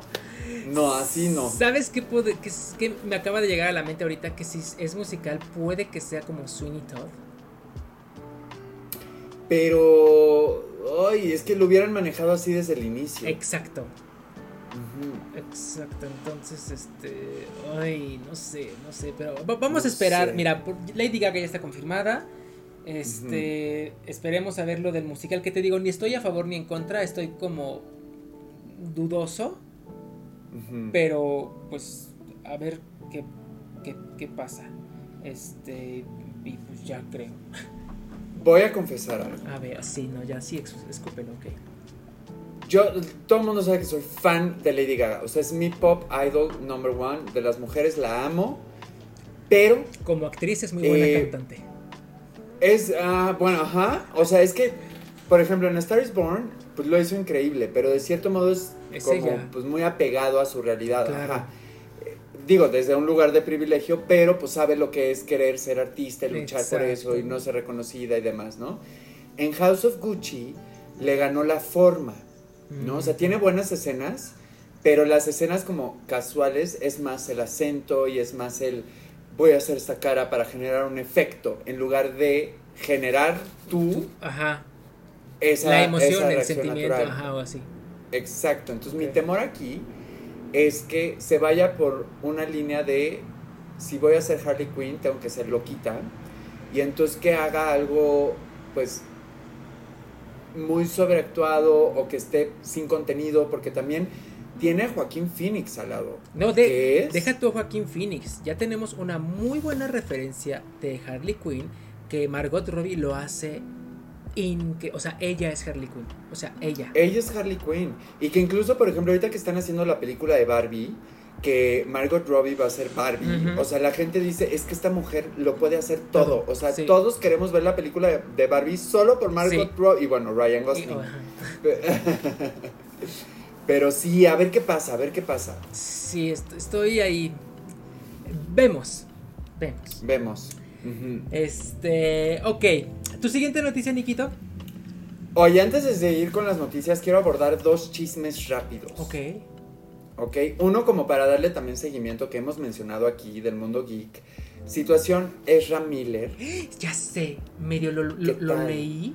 No, así no. ¿Sabes qué, puede, que, me acaba de llegar a la mente ahorita? Que si es musical, puede que sea como Sweeney Todd. Pero. Ay, es que lo hubieran manejado así desde el inicio. Exacto. Exacto, entonces, este. Ay, no sé, no sé, pero vamos a esperar. Mira, Lady Gaga ya está confirmada. Este, esperemos a ver lo del musical que te digo, ni estoy a favor ni en contra, estoy como dudoso. Pero, pues, a ver qué, qué, pasa. Este, y pues ya creo. Voy a confesar algo. A ver, sí, no, ya sí, escúpelo, ok. Yo, todo el mundo sabe que soy fan de Lady Gaga. O sea, es mi pop idol number one. De las mujeres la amo. Pero. Como actriz es muy buena eh, cantante. Es, ah, bueno, ajá. O sea, es que, por ejemplo, en Star is Born, pues lo hizo increíble. Pero de cierto modo es como pues muy apegado a su realidad. Eh, digo, desde un lugar de privilegio, pero pues sabe lo que es querer ser artista y luchar por eso y no ser reconocida y demás, ¿no? En House of Gucci le ganó la forma. ¿no? O sea, tiene buenas escenas, pero las escenas como casuales es más el acento y es más el voy a hacer esta cara para generar un efecto en lugar de generar tú ajá. esa la emoción, el sentimiento, ajá, o así. Exacto. Entonces mi temor aquí es que se vaya por una línea de si voy a ser Harley Quinn tengo que ser loquita y entonces que haga algo pues muy sobreactuado o que esté sin contenido porque también tiene a Joaquín Phoenix al lado. No, de, deja tú a Joaquín Phoenix. Ya tenemos una muy buena referencia de Harley Quinn que Margot Robbie lo hace que, o sea, ella es Harley Quinn. O sea, ella. Ella es Harley Quinn. Y que incluso, por ejemplo, ahorita que están haciendo la película de Barbie, que Margot Robbie va a ser Barbie. O sea, la gente dice, es que esta mujer lo puede hacer todo. O sea, todos queremos ver la película de Barbie solo por Margot Robbie. Y bueno, Ryan Gosling. (laughs) Pero sí, a ver qué pasa, a ver qué pasa. Sí, estoy ahí. Vemos. Vemos. Vemos. Este, ok. ¿Tu siguiente noticia, Nikito? Oye, antes de seguir con las noticias, quiero abordar dos chismes rápidos. Ok. Ok, uno como para darle también seguimiento que hemos mencionado aquí del mundo geek. Situación Ezra Miller. (gasps) Ya sé, medio lo, leí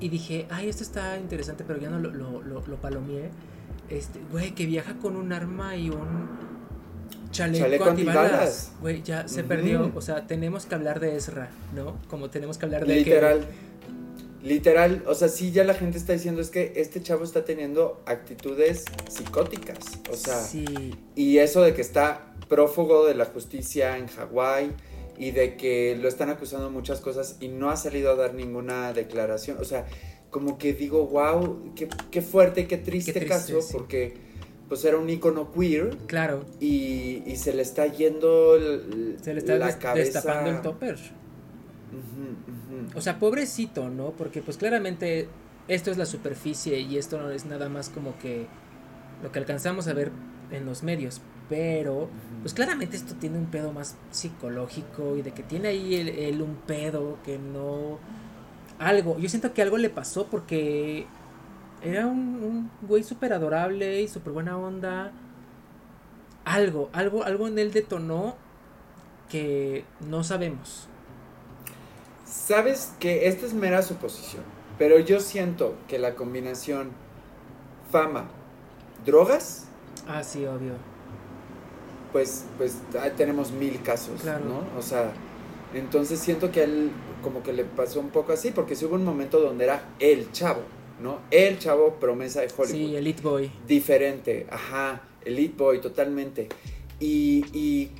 y dije, ay, esto está interesante, pero ya no lo, lo. Este, güey, que viaja con un arma y un chaleco, antibalas. Güey, ya se perdió. O sea, tenemos que hablar de Ezra, ¿no? Como tenemos que hablar de. Literal. Literal, o sea, sí, ya la gente está diciendo es que este chavo está teniendo actitudes psicóticas. O sea, sí. y eso de que está prófugo de la justicia en Hawái y de que lo están acusando de muchas cosas y no ha salido a dar ninguna declaración. O sea, como que digo, wow, qué, qué fuerte, qué triste, qué triste caso, porque pues era un icono queer. Claro. Y, y se le está yendo se le está la cabeza. destapando el topper. O sea, pobrecito, ¿no? Porque pues claramente esto es la superficie y esto no es nada más como que lo que alcanzamos a ver en los medios. Pero, pues claramente esto tiene un pedo más psicológico y de que tiene ahí el un pedo que no... Algo, yo siento que algo le pasó porque era un, güey súper adorable y súper buena onda. Algo, algo, algo en él detonó que no sabemos. Sabes que esta es mera suposición, pero yo siento que la combinación fama, drogas. Ah, sí, obvio. Pues, pues tenemos mil casos, ¿no? O sea, entonces siento que a él como que le pasó un poco así, porque sí hubo un momento donde era el chavo. ¿No? El chavo promesa de Hollywood. Sí, Elite Boy. Diferente, ajá, Elite Boy, totalmente. Y,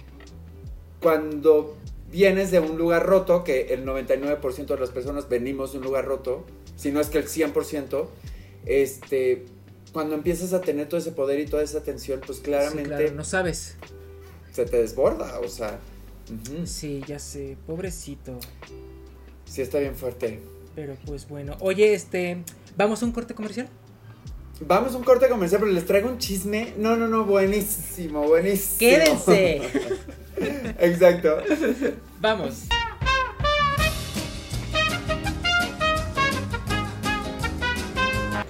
cuando vienes de un lugar roto, que el 99% de las personas venimos de un lugar roto, si no es que el 100%, este, cuando empiezas a tener todo ese poder y toda esa atención, pues claramente... no sabes. Se te desborda, o sea... Sí, ya sé, pobrecito. Sí, está bien fuerte. Pero pues bueno, oye, este, ¿Vamos a un corte comercial? Vamos a un corte comercial, pero les traigo un chisme. No, no, no, buenísimo, buenísimo. Quédense. (laughs) Exacto. Vamos.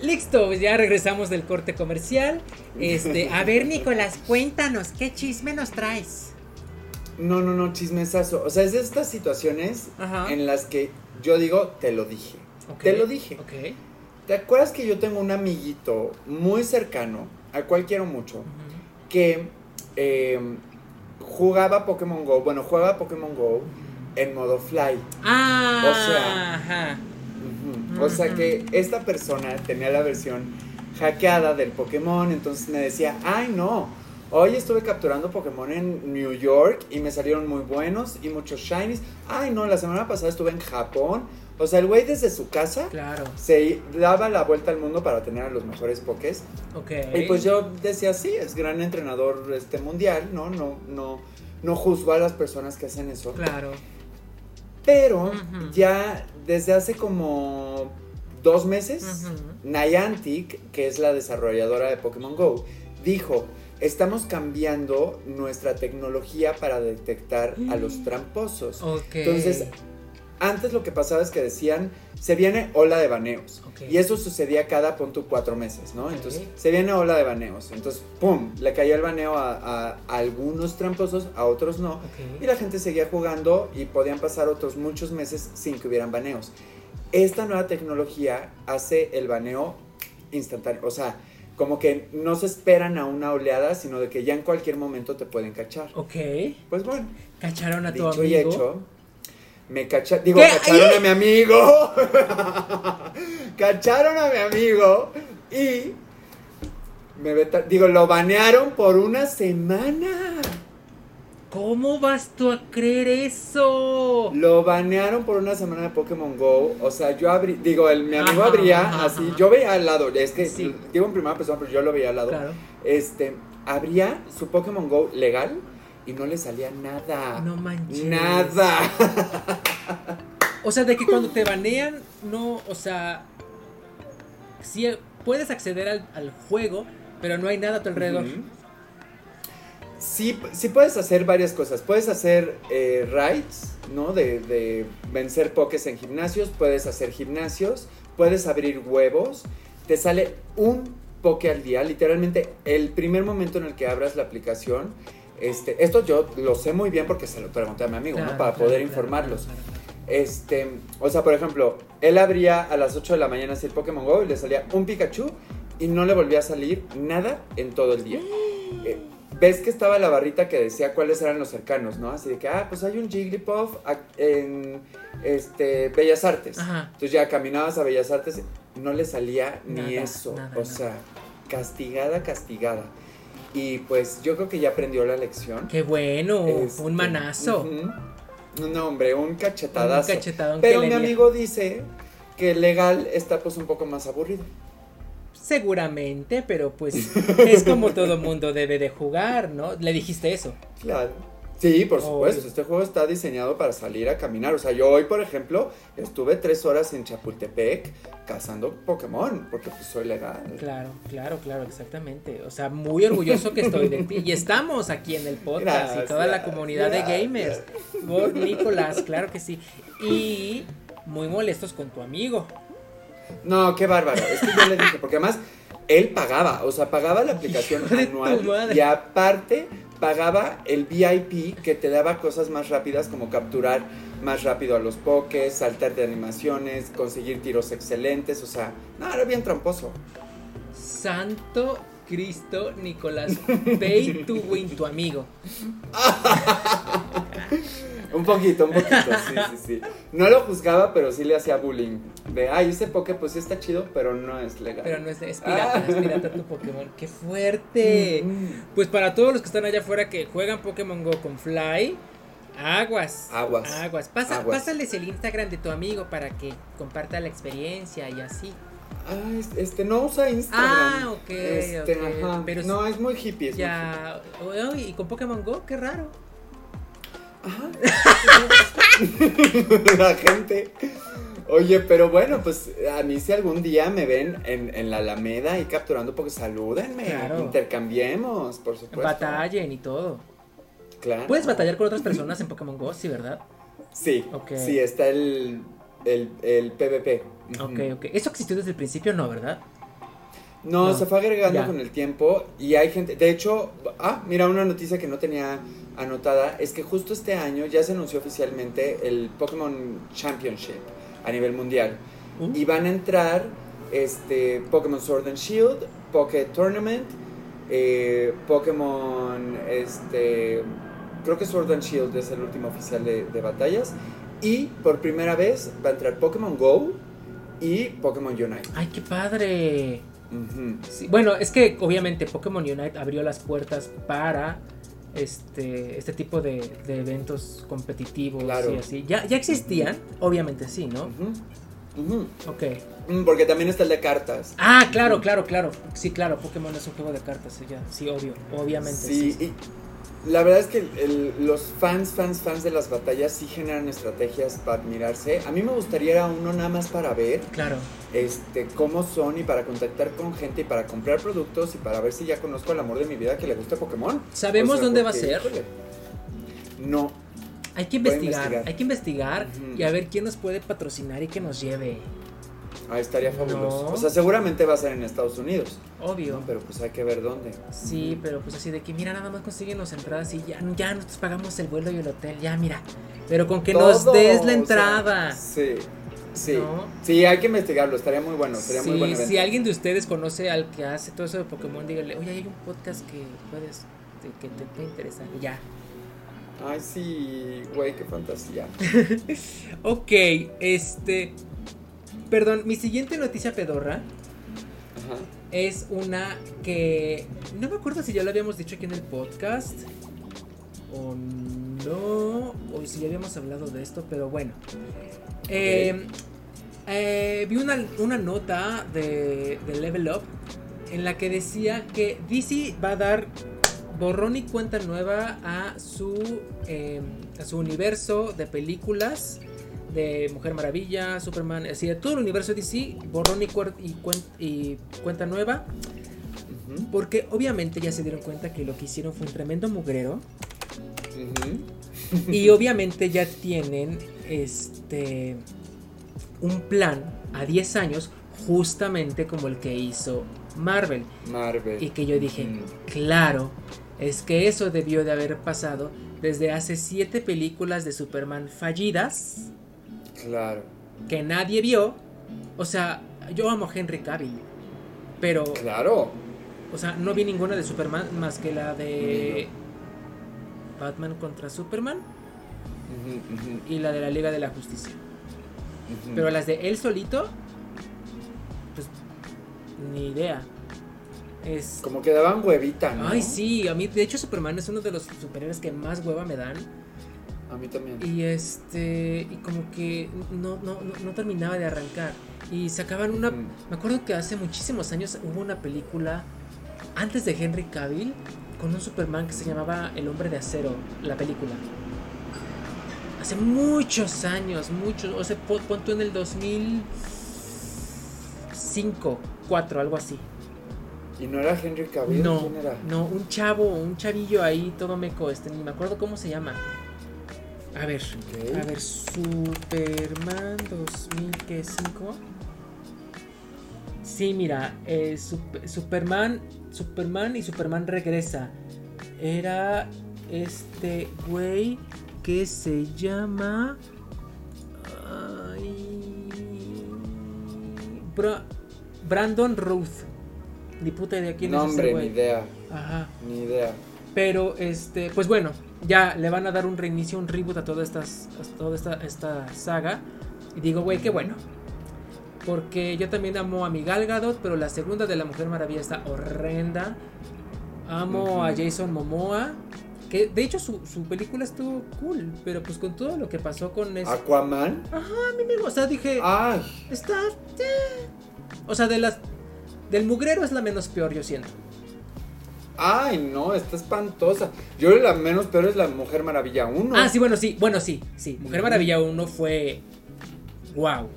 Listo, pues ya regresamos del corte comercial. Este, a ver, Nicolás, cuéntanos, ¿qué chisme nos traes? No, no, no, chismesazo. O sea, es de estas situaciones en las que yo digo, te lo dije. Te lo dije. Ok. ¿Te acuerdas que yo tengo un amiguito muy cercano, al cual quiero mucho, que em, jugaba Pokémon Go, bueno, juega Pokémon Go en modo fly. Ah, o sea, o sea que esta persona tenía la versión hackeada del Pokémon, entonces me decía, ay no, hoy estuve capturando Pokémon en New York y me salieron muy buenos y muchos shinies. Ay no, la semana pasada estuve en Japón o sea, el güey desde su casa claro. se daba la vuelta al mundo para tener a los mejores pokés. Ok. Y pues yo decía, sí, es gran entrenador este mundial, ¿no? No, no, no juzgo a las personas que hacen eso. Claro. Pero ya desde hace como dos meses, Niantic, que es la desarrolladora de Pokémon Go, dijo, estamos cambiando nuestra tecnología para detectar a los tramposos. Ok. Entonces, antes lo que pasaba es que decían, se viene ola de baneos. Y eso sucedía cada punto cuatro meses, ¿no? Entonces, se viene ola de baneos. Entonces, ¡pum! Le caía el baneo a, algunos tramposos, a otros no. Y la gente seguía jugando y podían pasar otros muchos meses sin que hubieran baneos. Esta nueva tecnología hace el baneo instantáneo. O sea, como que no se esperan a una oleada, sino de que ya en cualquier momento te pueden cachar. Ok. Pues bueno. ¿Cacharon a tu amigo? y hecho, me cacharon, digo, cacharon a mi amigo. (laughs) cacharon a mi amigo y me digo, lo banearon por una semana. ¿Cómo vas tú a creer eso? Lo banearon por una semana de Pokémon Go. O sea, yo abrí, digo, el, mi amigo abría así, yo veía al lado, es que digo en primera persona, pero yo lo veía al lado. Este, abría su Pokémon Go legal y no le salía nada. No manches. Nada. O sea, de que cuando te banean, no, o sea, sí puedes acceder al, juego, pero no hay nada a tu alrededor. Sí, sí puedes hacer varias cosas. Puedes hacer eh, rides, ¿no? De, de vencer pokés en gimnasios, puedes hacer gimnasios, puedes abrir huevos, te sale un poke al día, literalmente el primer momento en el que abras la aplicación este, esto yo lo sé muy bien porque se lo pregunté a mi amigo, ¿no? Para poder informarlos. Este, o sea, por ejemplo, él abría a las 8 de la mañana así el Pokémon Go y le salía un Pikachu y no le volvía a salir nada en todo el día. Eh, ves que estaba la barrita que decía cuáles eran los cercanos, ¿no? Así de que, ah, pues hay un Jigglypuff en este, Bellas Artes. Entonces ya caminabas a Bellas Artes, no le salía ni eso. o sea, castigada, castigada. Y pues yo creo que ya aprendió la lección. Qué bueno, un este, manazo. No, hombre, un cachetadazo. Un cachetadón Pero mi amigo dice que legal está pues un poco más aburrido. Seguramente, pero pues es como todo mundo debe de jugar, ¿no? Le dijiste eso. Claro. Sí, por supuesto. Este juego está diseñado para salir a caminar. O sea, yo hoy, por ejemplo, estuve tres horas en Chapultepec cazando Pokémon, porque pues soy legal. Claro, claro, claro, exactamente. O sea, muy orgulloso que estoy de ti. Y estamos aquí en el podcast y toda la comunidad de gamers. Por Nicolás, claro que sí. Y muy molestos con tu amigo. No, qué bárbaro. Es que yo le dije, porque además él pagaba, o sea, pagaba la (laughs) aplicación anual y aparte pagaba el VIP que te daba cosas más rápidas como capturar más rápido a los pokés, saltar de animaciones, conseguir tiros excelentes, o sea, no, era bien tramposo. Santo Cristo Nicolás, pay to win, tu amigo. (laughs) un poquito, un poquito, sí, sí, sí. No lo juzgaba, pero sí le hacía bullying. De, ay, ese Poké pues sí está chido, pero no es legal. Pero no es, es pirata, es pirata tu Pokémon. ¡Qué fuerte! Mm. Pues para todos los que están allá afuera que juegan Pokémon Go con Fly, aguas. Aguas. Aguas. Pasa, Pásales el Instagram de tu amigo para que comparta la experiencia y así. Ah, este no usa Instagram. Ah, ok. Este, Pero no, es muy hippie. ya. y con Pokémon Go, qué raro. Ajá. (laughs) la gente. Oye, pero bueno, pues a mí si algún día me ven en, la Alameda y capturando, porque salúdenme, intercambiemos, por supuesto. Batallen y todo. Claro. ¿Puedes batallar con otras personas en Pokémon Go, sí, verdad? Sí, sí, está el, el, PvP. Ok, ok. Eso existió desde el principio, ¿no, verdad? No, se fue agregando con el tiempo y hay gente, de hecho, ah, mira, una noticia que no tenía anotada es que justo este año ya se anunció oficialmente el Pokémon Championship a nivel mundial. Y van a entrar este, Pokémon Sword and Shield, Poké Tournament, eh, Pokémon, este, creo que Sword and Shield es el último oficial de, batallas. Y por primera vez va a entrar Pokémon Go y Pokémon Unite. ¡Ay, qué padre! bueno, es que obviamente Pokémon Unite abrió las puertas para este, este tipo de, eventos competitivos y así. ¿Ya, ¿Ya existían? Obviamente sí, ¿no? Ok. Mm, porque también está el de cartas. Ah, claro, claro, claro. Sí, claro, Pokémon es un juego de cartas, ya. Sí, obvio, obviamente. Sí, la verdad es que los fans, fans, fans de las batallas sí generan estrategias para admirarse. A mí me gustaría uno nada más para ver. Claro. Este, cómo son y para contactar con gente y para comprar productos y para ver si ya conozco el amor de mi vida que le gusta Pokémon. ¿Sabemos dónde va a ser? No. Hay que investigar, hay que investigar y a ver quién nos puede patrocinar y que nos lleve. Ah, estaría fabuloso. O sea, seguramente va a ser en Estados Unidos. Obvio. Pero pues hay que ver dónde. Sí, pero pues así de que, mira, nada más consiguen las entradas y ya, ya nosotros pagamos el vuelo y el hotel, ya, mira. Pero con que nos des la entrada. sí. Sí, sí, hay que investigarlo, estaría muy bueno, sería muy bueno. Si alguien de ustedes conoce al que hace todo eso de Pokémon, dígale, oye, hay un podcast que puedes, que te puede interesar, ya. Ay, sí, güey, qué fantasía. (laughs) ok, este, Perdón, mi siguiente noticia pedorra es una que no me acuerdo si ya lo habíamos dicho aquí en el podcast o no, o si ya habíamos hablado de esto, pero bueno. Eh, eh, vi una, nota de, Level Up en la que decía que DC va a dar borrón y cuenta nueva a su, eh, a su universo de películas de Mujer Maravilla, Superman, así de todo el universo DC, borrón y, y, cuenta nueva. Porque obviamente ya se dieron cuenta que lo que hicieron fue un tremendo mugrero. y obviamente ya tienen este un plan a 10 años justamente como el que hizo Marvel. Marvel. Y que yo dije, claro, es que eso debió de haber pasado desde hace 7 películas de Superman fallidas Claro. Que nadie vio. O sea, yo amo a Henry Cavill. Pero. Claro. O sea, no vi ninguna de Superman más que la de. Batman contra Superman. Y la de la Liga de la Justicia. Pero las de él solito. Pues. Ni idea. Es... Como que daban huevita, ¿no? Ay, sí, a mí, de hecho, Superman es uno de los superhéroes que más hueva me dan. A mí también. Y este, y como que no, no, no, terminaba de arrancar. Y sacaban una, me acuerdo que hace muchísimos años hubo una película antes de Henry Cavill con un Superman que se llamaba El Hombre de Acero, la película. Hace muchos años, muchos, o sea, pon en el 2005, 4, algo así. ¿Y no era Henry Cavill? No, ¿Quién era? no, un chavo, un chavillo ahí todo meco, este, ni me acuerdo cómo se llama. A ver, a ver, Superman 2005. Sí, mira, eh, Superman, Superman y Superman regresa. Era este güey que se llama... Brandon Ruth. Ni puta idea quién es ese güey. ni idea. Ajá. Ni idea. Pero, este, pues bueno, ya le van a dar un reinicio, un reboot a toda, estas, toda esta, esta saga. Y digo, güey, qué bueno. Porque yo también amo a mi Gal Gadot, pero la segunda de la Mujer Maravilla está horrenda. Amo a Jason Momoa. Que de hecho su, película estuvo cool, pero pues con todo lo que pasó con eso. ¿Aquaman? Ajá, a mí me. O sea, dije. Ay. Está. Eh". O sea, de las. Del mugrero es la menos peor, yo siento. Ay, no, está espantosa. Yo la menos peor es la Mujer Maravilla 1. Ah, sí, bueno, sí, bueno, sí, sí. Mujer Maravilla 1 fue. Wow.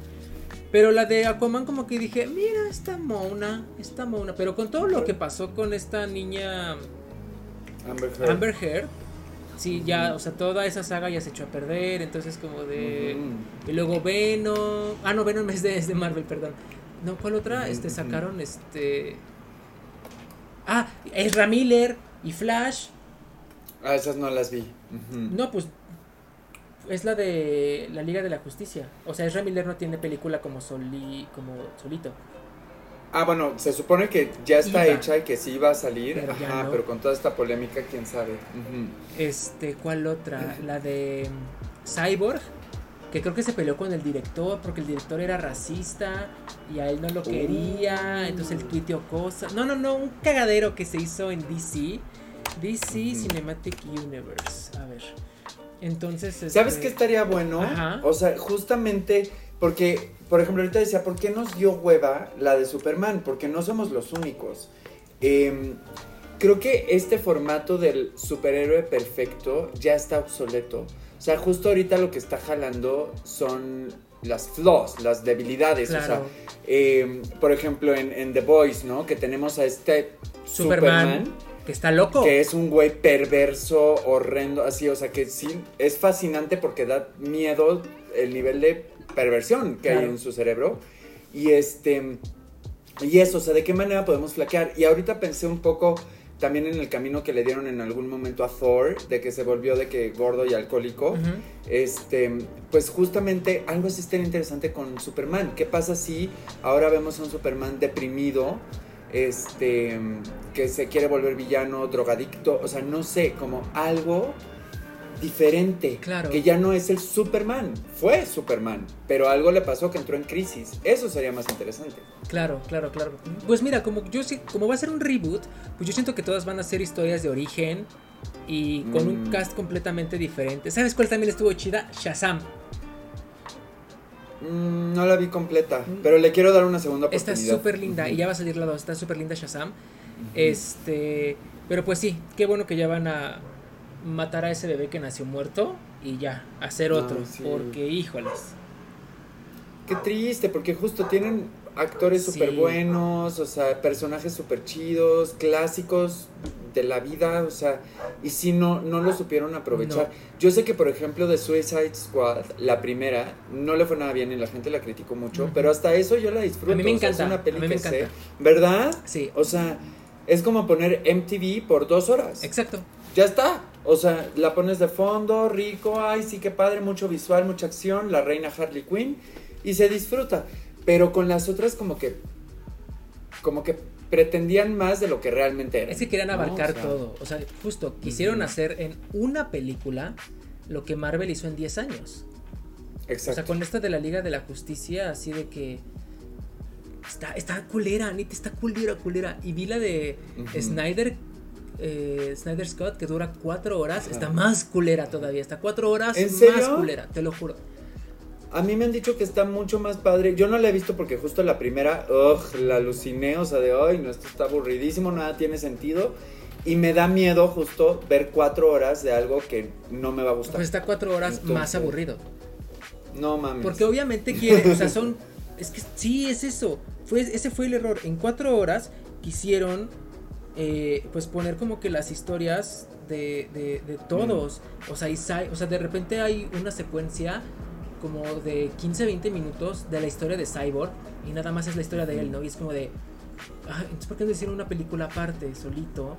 Pero la de Aquaman, como que dije, mira, está mona, está mona. Pero con todo lo que pasó con esta niña. Amber Heard. Amber Heard. Sí, ya, o sea, toda esa saga ya se echó a perder. Entonces, como de. Y luego Venom. Ah, no, Venom es de, es de Marvel, perdón. No, ¿cuál otra? Este, sacaron este. Ah, Ezra Miller y Flash. Ah, esas no las vi. No, pues es la de la Liga de la Justicia. O sea, Ezra Miller no tiene película como, soli, como solito. Ah, bueno, se supone que ya está hecha y que sí va a salir. Pero Ajá, pero con toda esta polémica, quién sabe. Este, ¿cuál otra? La de Cyborg que creo que se peleó con el director porque el director era racista y a él no lo quería, entonces él tuiteó cosas. No, no, no, un cagadero que se hizo en DC. DC Cinematic Universe. A ver. Entonces. ¿Sabes este qué estaría bueno? O sea, justamente porque, por ejemplo, ahorita decía, ¿por qué nos dio hueva la de Superman? Porque no somos los únicos. Em, creo que este formato del superhéroe perfecto ya está obsoleto. O sea, justo ahorita lo que está jalando son las flaws, las debilidades. O sea, em, por ejemplo, en, The Boys, ¿no? Que tenemos a este Superman. Que está loco. Que es un güey perverso, horrendo, así, o sea, que sí, es fascinante porque da miedo el nivel de perversión que hay en su cerebro. Y este, y eso, o sea, ¿de qué manera podemos flaquear? Y ahorita pensé un poco también en el camino que le dieron en algún momento a Thor, de que se volvió de que gordo y alcohólico, este, pues justamente algo así está interesante con Superman. ¿Qué pasa si ahora vemos a un Superman deprimido, este, que se quiere volver villano, drogadicto, o sea, no sé, como algo diferente. Claro. Que ya no es el Superman. Fue Superman. Pero algo le pasó que entró en crisis. Eso sería más interesante. Claro, claro, claro. Pues mira, como yo como va a ser un reboot, pues yo siento que todas van a ser historias de origen y con un mm. cast completamente diferente. ¿Sabes cuál también estuvo chida? Shazam. Mm, no la vi completa, mm. pero le quiero dar una segunda oportunidad. Está súper linda y ya va a salir la dos. Está súper linda Shazam. Este, pero pues sí, qué bueno que ya van a matar a ese bebé que nació muerto y ya, hacer otro. Porque, híjoles. Qué triste, porque justo tienen actores súper buenos, o sea, personajes súper chidos, clásicos de la vida, o sea, y si no, no lo supieron aprovechar. Yo sé que, por ejemplo, de Suicide Squad, la primera, no le fue nada bien y la gente la criticó mucho, pero hasta eso yo la disfruto. A mí me encanta. una ¿verdad? Sí. O sea, es como poner MTV por dos horas. Exacto. Ya está. O sea, la pones de fondo, rico, ay, sí que padre, mucho visual, mucha acción, la reina Harley Quinn, y se disfruta. Pero con las otras como que, como que pretendían más de lo que realmente era. Es que querían abarcar todo. O sea, justo, quisieron hacer en una película lo que Marvel hizo en 10 años. Exacto. O sea, con esta de la Liga de la Justicia, así de que... Está, está culera, te está culera, culera. Y vi la de Snyder eh, Snyder Scott que dura cuatro horas, está más culera todavía, está cuatro horas más culera, te lo juro. A mí me han dicho que está mucho más padre. Yo no la he visto porque justo la primera, ugh, la aluciné, o sea, de hoy, no, esto está aburridísimo, nada tiene sentido. Y me da miedo justo ver cuatro horas de algo que no me va a gustar. Pues está cuatro horas más aburrido. No mames. Porque obviamente quiere, o sea, son. (laughs) Es que sí, es eso. Fue, ese fue el error. En cuatro horas quisieron eh, pues poner como que las historias de, de, todos. O, sea, o sea, de repente hay una secuencia como de 15, 20 minutos de la historia de Cyborg y nada más es la historia de él, ¿no? Y es como de, entonces ¿por qué no decir una película aparte, solito?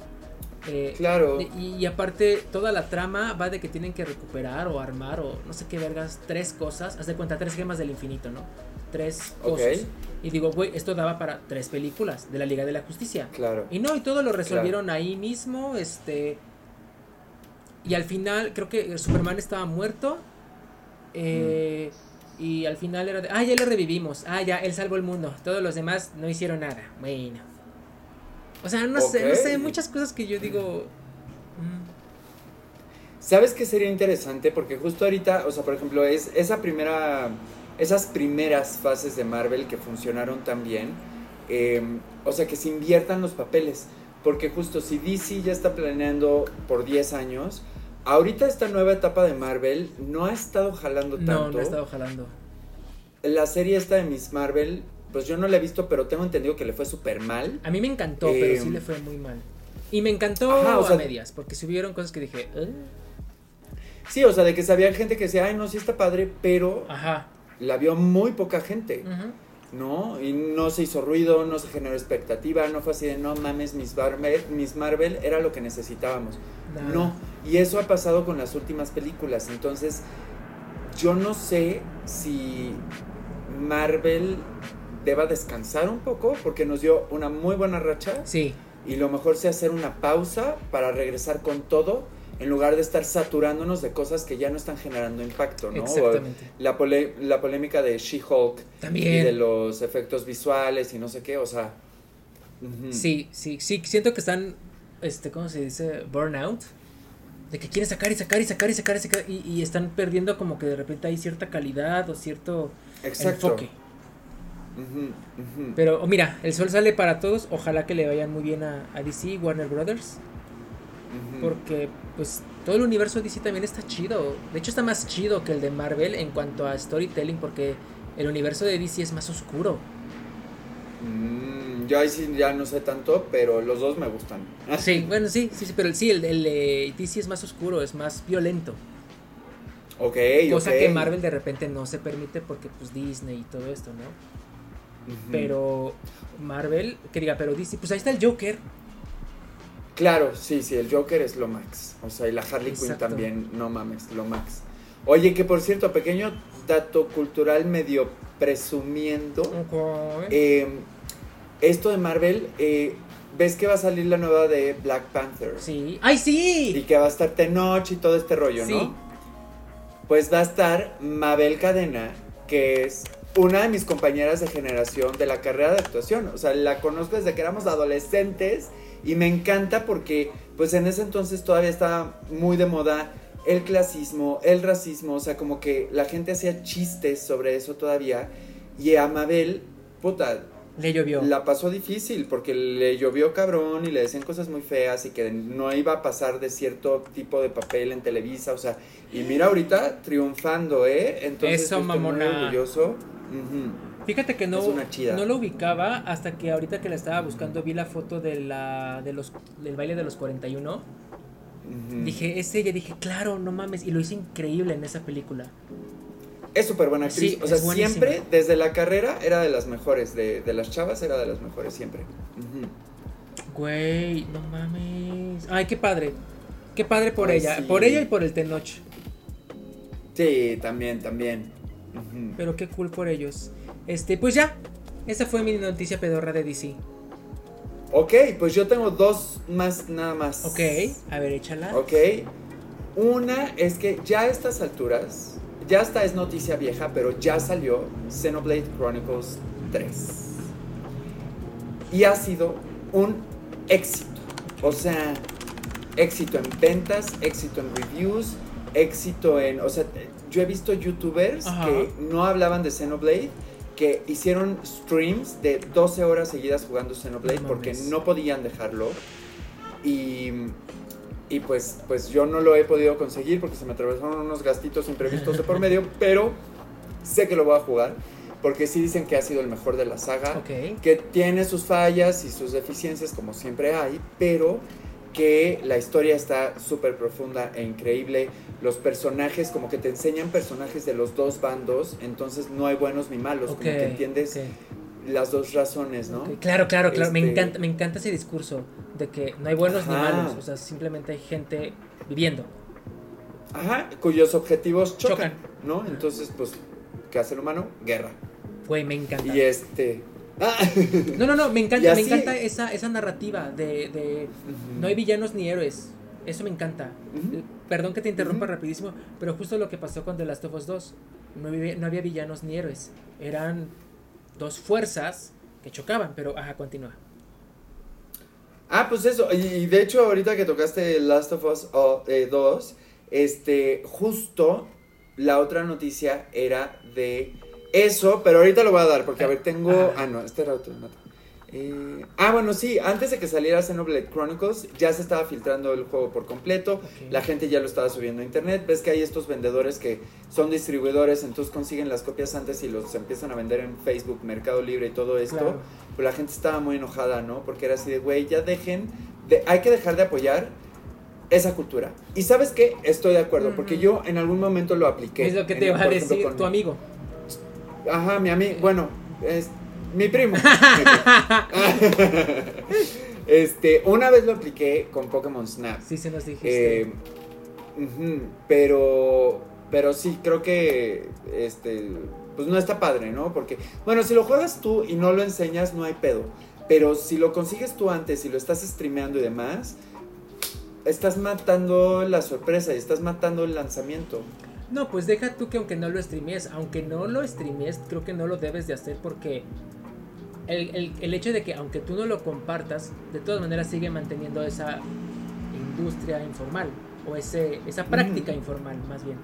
Eh, claro. Y, aparte, toda la trama va de que tienen que recuperar o armar o no sé qué vergas, tres cosas. Haz de cuenta, tres gemas del infinito, ¿no? Tres cosas. Y digo, güey, esto daba para tres películas de la Liga de la Justicia. Claro. Y no, y todo lo resolvieron ahí mismo, este... Y al final, creo que Superman estaba muerto. Eh, Y al final era de, ah, ya lo revivimos. Ah, ya, él salvó el mundo. Todos los demás no hicieron nada. Bueno. O sea, no sé, no sé, muchas cosas que yo digo... Mm. ¿Sabes qué sería interesante? Porque justo ahorita, o sea, por ejemplo, es esa primera esas primeras fases de Marvel que funcionaron tan bien, em, o sea, que se inviertan los papeles, porque justo si DC ya está planeando por 10 años, ahorita esta nueva etapa de Marvel no ha estado jalando tanto. No, no ha estado jalando. La serie esta de Miss Marvel, pues yo no la he visto, pero tengo entendido que le fue súper mal. A mí me encantó, pero sí em, le fue muy mal. Y me encantó a medias, porque subieron cosas que dije... Sí, o sea, de que sabía gente que decía, ay, no, sí está padre, pero... Ajá la vio muy poca gente. ¿No? Y no se hizo ruido, no se generó expectativa, no fue así de no mames, Miss Marvel, Miss Marvel era lo que necesitábamos. No, y eso ha pasado con las últimas películas. Entonces, yo no sé si Marvel deba descansar un poco porque nos dio una muy buena racha. Sí. Y lo mejor sea hacer una pausa para regresar con todo en lugar de estar saturándonos de cosas que ya no están generando impacto, ¿no? Exactamente. La, la polémica de She-Hulk y de los efectos visuales y no sé qué, o sea. Sí, sí, sí, siento que están, este, ¿cómo se dice? Burnout. De que quieren sacar y sacar y sacar y sacar y sacar y, están perdiendo como que de repente hay cierta calidad o cierto enfoque. Pero oh, mira, el sol sale para todos. Ojalá que le vayan muy bien a, a DC, Warner Brothers. Porque, pues, todo el universo de DC también está chido. De hecho, está más chido que el de Marvel en cuanto a storytelling, porque el universo de DC es más oscuro. Mm, yo ahí sí ya no sé tanto, pero los dos me gustan. (laughs) Sí, bueno, sí, sí, sí, pero sí, el, el DC es más oscuro, es más violento. Ok, Cosa que Marvel de repente no se permite porque pues Disney y todo esto, ¿no? Pero Marvel, que diga, pero DC, pues ahí está el Joker. Claro, sí, sí, el Joker es lo max. O sea, y la Harley Quinn también, no mames, lo max. Oye, que por cierto, pequeño dato cultural medio presumiendo. Em, esto de Marvel, eh, ¿ves que va a salir la nueva de Black Panther? Sí. ¡Ay, sí! Y que va a estar Tenoch y todo este rollo, ¿no? Pues va a estar Mabel Cadena, que es una de mis compañeras de generación de la carrera de actuación. O sea, la conozco desde que éramos adolescentes y me encanta porque pues en ese entonces todavía estaba muy de moda el clasismo, el racismo, o sea, como que la gente hacía chistes sobre eso todavía. Y a Mabel, puta, le llovió. La pasó difícil porque le llovió cabrón y le decían cosas muy feas y que no iba a pasar de cierto tipo de papel en Televisa, o sea, y mira ahorita triunfando, ¿eh? Entonces Eso, estoy muy orgulloso. Fíjate que no, no lo ubicaba hasta que ahorita que la estaba buscando vi la foto de la, de los, del baile de los 41. Dije, es ella, dije, claro, no mames, y lo hizo increíble en esa película. Es súper buena actriz, o sea, siempre, desde la carrera, era de las mejores, de, las chavas era de las mejores, siempre. Güey, no mames. Ay, qué padre, qué padre por ella, por ella y por el Tenoch. Sí, también, también. Pero qué cool por ellos. Este, pues ya. Esa fue mi noticia pedorra de DC. Ok, pues yo tengo dos más nada más. Ok, a ver, échala. Ok. Una es que ya a estas alturas, ya esta es noticia vieja, pero ya salió Xenoblade Chronicles 3. Y ha sido un éxito. O sea, éxito en ventas, éxito en reviews, éxito en... O sea, yo he visto youtubers que no hablaban de Xenoblade, que hicieron streams de 12 horas seguidas jugando Xenoblade porque no podían dejarlo. Y, y pues, pues yo no lo he podido conseguir porque se me atravesaron unos gastitos imprevistos de por medio, (laughs) pero sé que lo voy a jugar porque sí dicen que ha sido el mejor de la saga, que tiene sus fallas y sus deficiencias como siempre hay, pero que la historia está súper profunda e increíble. Los personajes, como que te enseñan personajes de los dos bandos, entonces no hay buenos ni malos, como que entiendes las dos razones, ¿no? Claro, claro, claro. Me, este encanta, me encanta ese discurso de que no hay buenos ni malos, o sea, simplemente hay gente viviendo. Ajá, cuyos objetivos chocan, ¿no? Entonces, pues, ¿qué hace el humano? Guerra. Güey, me encanta. Y este, (laughs) no, no, no, me encanta, me encanta esa, esa narrativa de, no hay villanos ni héroes. Eso me encanta. Perdón que te interrumpa rapidísimo, pero justo lo que pasó con The Last of Us 2. No había, no había villanos ni héroes. Eran dos fuerzas que chocaban, pero ajá, continúa. Ah, pues eso. Y de hecho, ahorita que tocaste Last of Us 2, oh, este, justo la otra noticia era de eso, pero ahorita lo voy a dar, porque a ver, tengo. Ah, no, este era otro. Eh, ah, bueno, sí, antes de que saliera Xenoblade Chronicles, ya se estaba filtrando el juego por completo. La gente ya lo estaba subiendo a internet. Ves que hay estos vendedores que son distribuidores, entonces consiguen las copias antes y los empiezan a vender en Facebook, Mercado Libre y todo esto. Pues la gente estaba muy enojada, ¿no? Porque era así de, güey, ya dejen. De, hay que dejar de apoyar esa cultura. Y sabes qué? Estoy de acuerdo, porque yo en algún momento lo apliqué. Es lo que te va a decir tu amigo. Ajá, mi amigo, bueno, es mi primo. (laughs) este, una vez lo apliqué con Pokémon Snap. Sí, se nos dijiste. Eh, pero, pero sí, creo que, este, pues no está padre, ¿no? Porque, bueno, si lo juegas tú y no lo enseñas, no hay pedo. Pero si lo consigues tú antes y lo estás streameando y demás, estás matando la sorpresa y estás matando el lanzamiento. No, pues deja tú que aunque no lo streames, aunque no lo streames, creo que no lo debes de hacer porque el, hecho de que aunque tú no lo compartas, de todas maneras sigue manteniendo esa industria informal o ese, esa práctica informal más bien.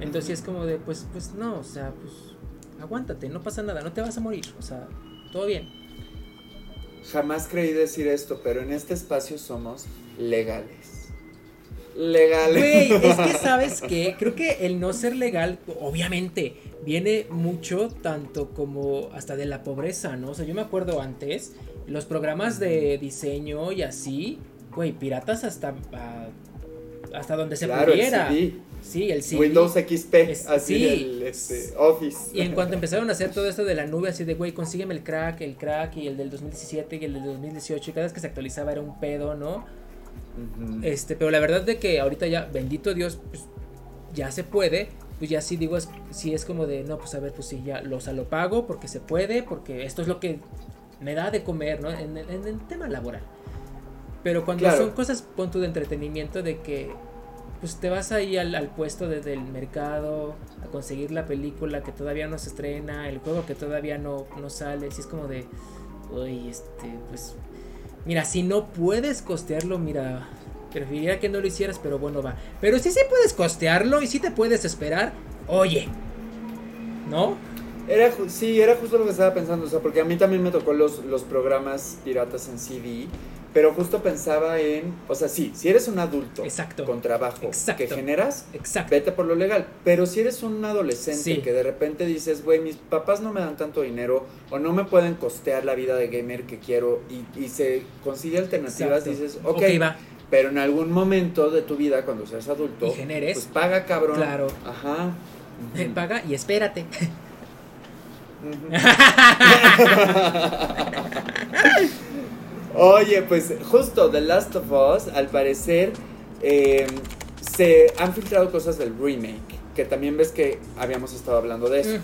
Entonces es como de, pues, pues no, o sea, pues aguántate, no pasa nada, no te vas a morir, o sea, todo bien. Jamás creí decir esto, pero en este espacio somos legales legal. Güey, es que (laughs) sabes que creo que el no ser legal, obviamente, viene mucho tanto como hasta de la pobreza, ¿no? O sea, yo me acuerdo antes, los programas de diseño y así, güey, piratas hasta, hasta donde se pudiera. Sí, el CD. Windows XP, así el este, Office. Y en cuanto empezaron a hacer todo esto de la nube, así de, güey, consígueme el crack, el crack y el del 2017 y el del 2018, y cada vez que se actualizaba era un pedo, ¿no? Este, pero la verdad de que ahorita ya, bendito Dios, pues ya se puede, pues ya sí digo, es, sí es como de, no, pues a ver, pues sí, ya lo, lo pago porque se puede, porque esto es lo que me da de comer, ¿no? En, el tema laboral. Pero cuando son cosas, punto de entretenimiento, de que pues te vas ahí al, puesto desde el mercado a conseguir la película que todavía no se estrena, el juego que todavía no, no sale, si es como de, uy, este, pues, mira, si no puedes costearlo, mira, preferiría que no lo hicieras, pero bueno, va. Pero si sí puedes costearlo y si te puedes esperar, oye, ¿no? Era, sí, era justo lo que estaba pensando, o sea, porque a mí también me tocó los, los programas piratas en CD pero justo pensaba en, o sea, sí, si eres un adulto con trabajo que generas, vete por lo legal. Pero si eres un adolescente que de repente dices, güey, mis papás no me dan tanto dinero o no me pueden costear la vida de gamer que quiero y, se consigue alternativas, dices, ok, va. pero en algún momento de tu vida, cuando seas adulto, generes, pues paga cabrón. Claro. Ajá. Paga y espérate. (laughs) Oye, pues justo The Last of Us, al parecer, em, se han filtrado cosas del remake, que también ves que habíamos estado hablando de eso.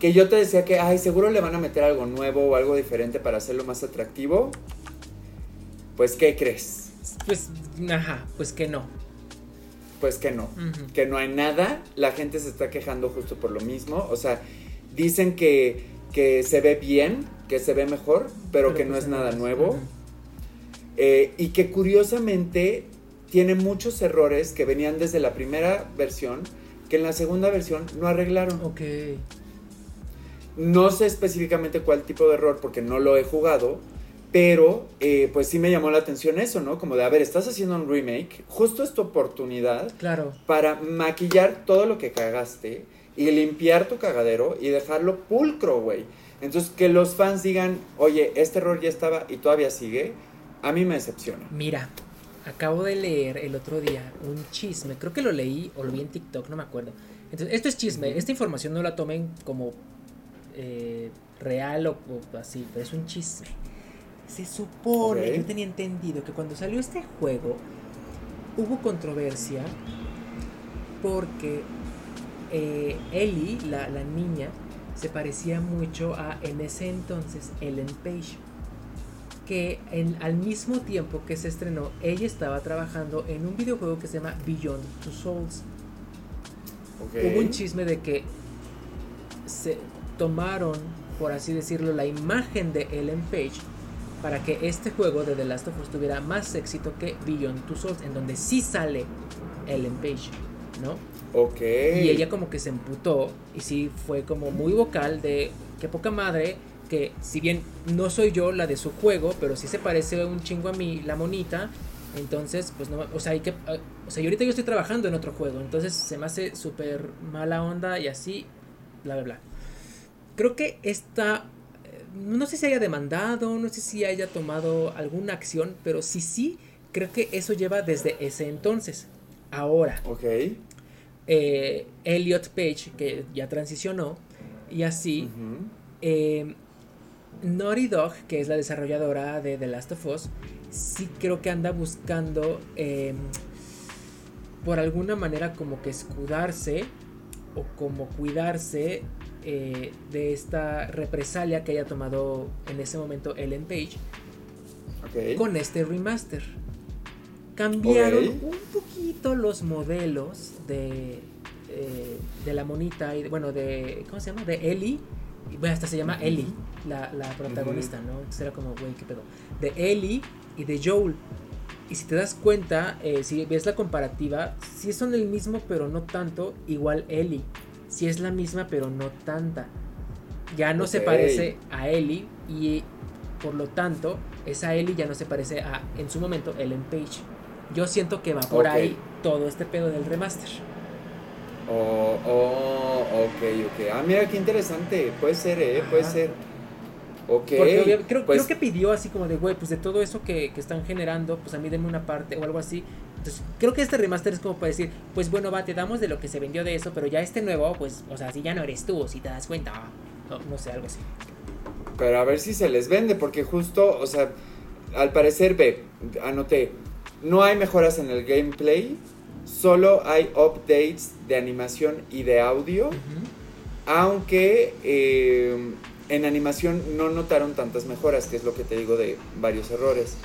Que yo te decía que, ay, seguro le van a meter algo nuevo o algo diferente para hacerlo más atractivo. Pues, ¿qué crees? Pues, ajá, pues que no. Pues que no, que no hay nada. La gente se está quejando justo por lo mismo. O sea, dicen que, que se ve bien, que se ve mejor, pero, que no es nada nuevo. Eh, y que curiosamente tiene muchos errores que venían desde la primera versión, que en la segunda versión no arreglaron. Ok. No sé específicamente cuál tipo de error, porque no lo he jugado, pero eh, pues sí me llamó la atención eso, ¿no? Como de, a ver, estás haciendo un remake, justo es tu oportunidad claro. para maquillar todo lo que cagaste y limpiar tu cagadero y dejarlo pulcro, güey. Entonces, que los fans digan, oye, este error ya estaba y todavía sigue, a mí me decepciona. Mira, acabo de leer el otro día un chisme, creo que lo leí o lo vi en TikTok, no me acuerdo. Entonces, esto es chisme, esta información no la tomen como eh, real o, así, pero es un chisme. Se supone, yo tenía entendido que cuando salió este juego hubo controversia porque eh, Ellie, la, la niña, se parecía mucho a en ese entonces Ellen Page que en, al mismo tiempo que se estrenó ella estaba trabajando en un videojuego que se llama Beyond Two Souls hubo un chisme de que se tomaron por así decirlo la imagen de Ellen Page para que este juego de The Last of Us tuviera más éxito que Beyond Two Souls en donde sí sale Ellen Page ¿no? Ok. Y ella como que se emputó y sí fue como muy vocal de qué poca madre que si bien no soy yo la de su juego, pero sí se parece un chingo a mí la monita, entonces pues no, o sea, hay que, ah, o sea, y ahorita yo estoy trabajando en otro juego, entonces se me hace súper mala onda y así, bla, bla, bla. Creo que esta, eh, no sé si haya demandado, no sé si haya tomado alguna acción, pero sí, sí, creo que eso lleva desde ese entonces. Ahora. Ok eh, Elliot Page, que ya transicionó, y así. Eh, Naughty Dog, que es la desarrolladora de The Last of Us, sí creo que anda buscando em, por alguna manera como que escudarse o como cuidarse eh, de esta represalia que haya tomado en ese momento Ellen Page con este remaster cambiaron un poquito los modelos de, eh, de la monita y bueno de ¿cómo se llama? de Ellie. Bueno hasta se llama Ellie la, protagonista no entonces era como güey qué pedo. De Ellie y de Joel. Y si te das cuenta eh, si ves la comparativa si son el mismo pero no tanto igual Ellie. Si es la misma pero no tanta. Ya no se parece a Ellie y por lo tanto esa Ellie ya no se parece a en su momento Ellen Page yo siento que va por ahí todo este pedo del remaster. Oh, oh, ok, ok. Ah, mira qué interesante. Puede ser, ¿eh? Puede ser. Ok. Porque creo, pues creo, que pidió así como de, güey, pues de todo eso que, que, están generando, pues a mí denme una parte o algo así. Entonces, creo que este remaster es como para decir, pues bueno, va, te damos de lo que se vendió de eso, pero ya este nuevo, pues, o sea, si ya no eres tú, si te das cuenta, no, no sé, algo así. Pero a ver si se les vende, porque justo, o sea, al parecer, ve, anoté, no hay mejoras en el gameplay, solo hay updates de animación y de audio, aunque eh, en animación no notaron tantas mejoras, que es lo que te digo de varios errores.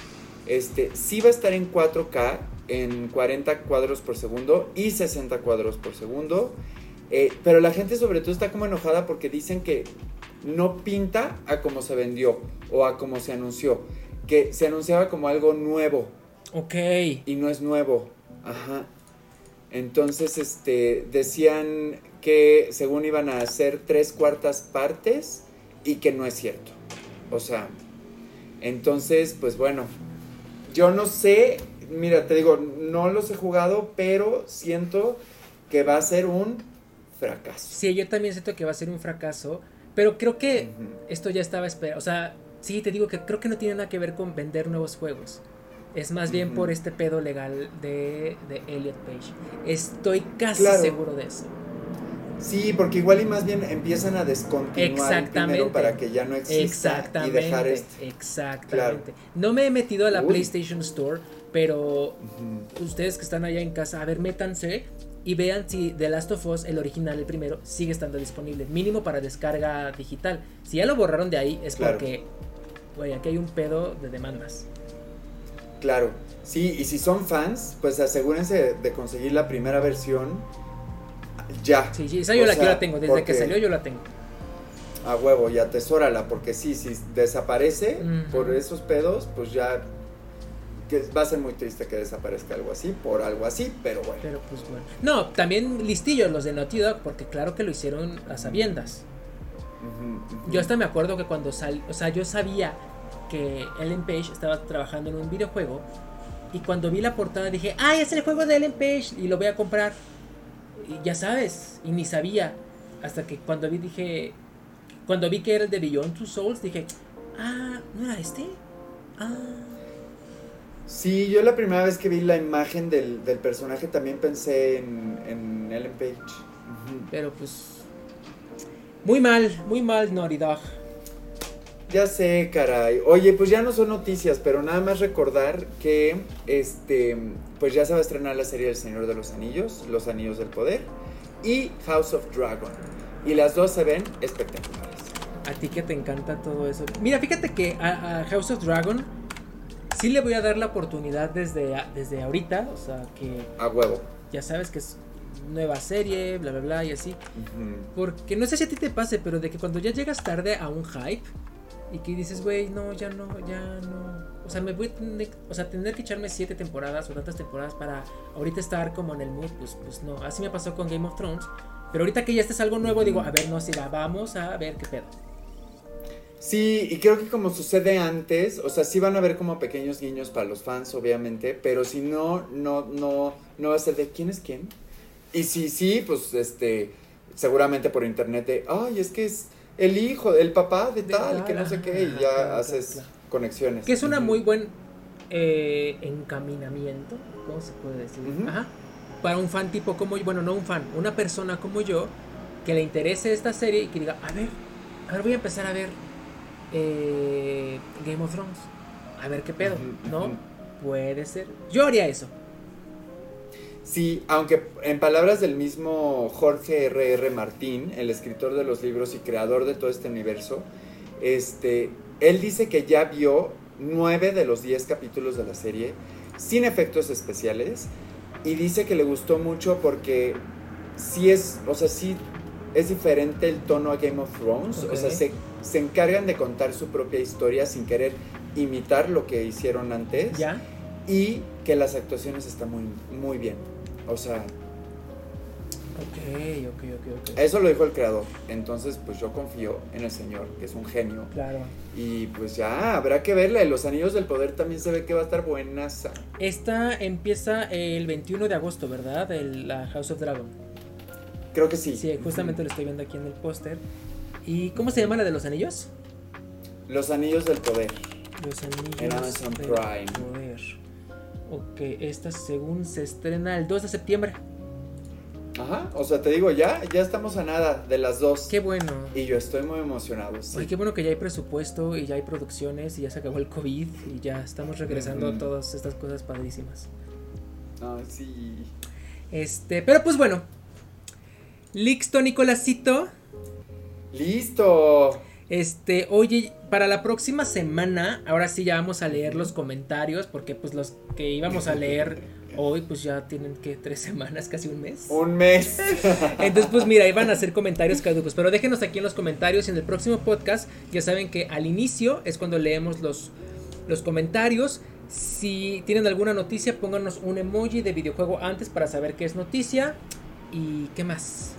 Este, sí va a estar en 4K, en 40 cuadros por segundo y 60 cuadros por segundo. Eh, pero la gente sobre todo está como enojada porque dicen que no pinta a como se vendió o a como se anunció. Que se anunciaba como algo nuevo. Ok. Y no es nuevo. Ajá. Entonces, este, decían que según iban a hacer tres cuartas partes y que no es cierto. O sea, entonces, pues bueno, yo no sé, mira, te digo, no los he jugado, pero siento que va a ser un fracaso. Sí, yo también siento que va a ser un fracaso, pero creo que esto ya estaba esperado. O sea, sí, te digo que creo que no tiene nada que ver con vender nuevos juegos. Es más bien por este pedo legal de, de Elliot Page. Estoy casi seguro de eso. Sí, porque igual y más bien empiezan a descontinuar primero para que ya no exista y dejar este. Exactamente. No me he metido a la PlayStation Store, pero ustedes que están allá en casa, a ver, métanse y vean si The Last of Us, el original, el primero, sigue estando disponible, mínimo para descarga digital. Si ya lo borraron de ahí es porque, güey, aquí hay un pedo de demandas. Claro, sí, y si son fans, pues asegúrense de conseguir la primera versión ya. Sí, sí, esa yo la, tengo, desde que salió yo la tengo. A huevo, y atesórala, porque sí, si desaparece por esos pedos, pues ya que va a ser muy triste que desaparezca algo así, por algo así, pero bueno. Pero pues bueno. No, también listillos los de Naughty Dog, porque claro que lo hicieron a sabiendas. Yo hasta me acuerdo que cuando salió, o sea, yo sabía que Ellen Page estaba trabajando en un videojuego y cuando vi la portada dije, ay, es el juego de Ellen Page y lo voy a comprar ya sabes, y ni sabía. Hasta que cuando vi dije, cuando vi que era el de Beyond Two Souls, dije, ah, ¿no era este? Ah. Sí, yo la primera vez que vi la imagen del, personaje también pensé en, en Ellen Page. Pero pues, muy mal, muy mal Naughty Dog. Ya sé, caray. Oye, pues ya no son noticias, pero nada más recordar que este pues ya se va a estrenar la serie El Señor de los Anillos, Los Anillos del Poder y House of Dragon. Y las dos se ven espectaculares. A ti que te encanta todo eso. Mira, fíjate que a, House of Dragon sí le voy a dar la oportunidad desde, desde ahorita, o sea que... A huevo. Ya sabes que es nueva serie, bla, bla, bla, y así. Porque no sé si a ti te pase, pero de que cuando ya llegas tarde a un hype, y que dices, güey, no, ya no, ya no. O sea, me voy a tener, o sea, tener que echarme siete temporadas o tantas temporadas para ahorita estar como en el mood, pues, pues no. Así me pasó con Game of Thrones. Pero ahorita que ya este es algo nuevo, digo, a ver, no, si la vamos a ver qué pedo. Sí, y creo que como sucede antes, o sea, sí van a haber como pequeños guiños para los fans, obviamente, pero si no, no, no, no va a ser de quién es quién. Y si sí, pues este, seguramente por internet de, ay, es que es el hijo, el papá de tal, que no sé qué, y ya haces conexiones. Que es una muy buen eh, encaminamiento, ¿cómo se puede decir? Ajá. Para un fan tipo como yo, bueno, no un fan, una persona como yo, que le interese esta serie y que diga, a ver, a ver, voy a empezar a ver eh, Game of Thrones. A ver qué pedo, ¿no? Puede ser. Yo haría eso. Sí, aunque en palabras del mismo Jorge R.R. R. Martín, el escritor de los libros y creador de todo este universo, este, él dice que ya vio nueve de los diez capítulos de la serie sin efectos especiales y dice que le gustó mucho porque sí es, o sea, sí es diferente el tono a Game of Thrones, o sea, se, se, encargan de contar su propia historia sin querer imitar lo que hicieron antes. ¿Ya? Y que las actuaciones están muy, muy bien. O sea... Ok, ok, ok, ok. Eso lo dijo el creador. Entonces, pues yo confío en el Señor, que es un genio. Claro. Y pues ya, habrá que verla. Los Anillos del Poder también se ve que va a estar buena. Esta empieza el 21 de agosto, ¿verdad? El, la House of Dragon. Creo que sí. Sí, justamente lo estoy viendo aquí en el póster. ¿Y cómo se llama la de los anillos? Los anillos del poder. Los anillos en Amazon del Prime. poder. Ok, esta según se estrena el 2 de septiembre. Ajá, o sea, te digo, ya, ya estamos a nada de las dos. Qué bueno. Y yo estoy muy emocionado. Sí. Ay, qué bueno que ya hay presupuesto y ya hay producciones y ya se acabó el COVID y ya estamos regresando a todas estas cosas padrísimas. Ah, sí. Este, pero pues bueno. Lixto, Nicolásito. Listo. Este, oye, para la próxima semana, ahora sí ya vamos a leer los comentarios, porque pues los que íbamos a leer hoy, pues ya tienen que tres semanas, casi un mes. Un mes. (laughs) Entonces, pues mira, iban a hacer comentarios caducos, pero déjenos aquí en los comentarios y en el próximo podcast, ya saben que al inicio es cuando leemos los, los comentarios. Si tienen alguna noticia, pónganos un emoji de videojuego antes para saber qué es noticia. ¿Y qué más?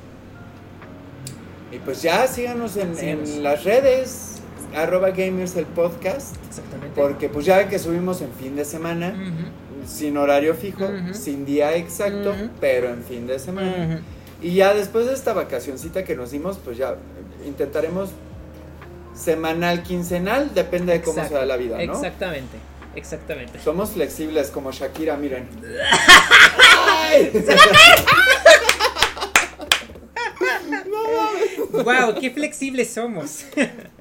Y pues ya síganos en, las redes, arroba gamers el podcast. Exactamente. Porque pues ya que subimos en fin de semana, sin horario fijo, sin día exacto, pero en fin de semana. Y ya después de esta vacacioncita que nos dimos, pues ya intentaremos semanal, quincenal, depende de cómo sea la vida, ¿no? Exactamente, exactamente. Somos flexibles como Shakira, miren. (laughs) wow, (laughs) qué flexibles somos. (laughs)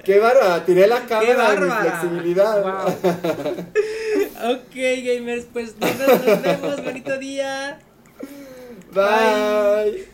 Qué bárbara, tiré la cámara de mi flexibilidad. (laughs) ok, gamers, pues nos vemos, bonito día. Bye.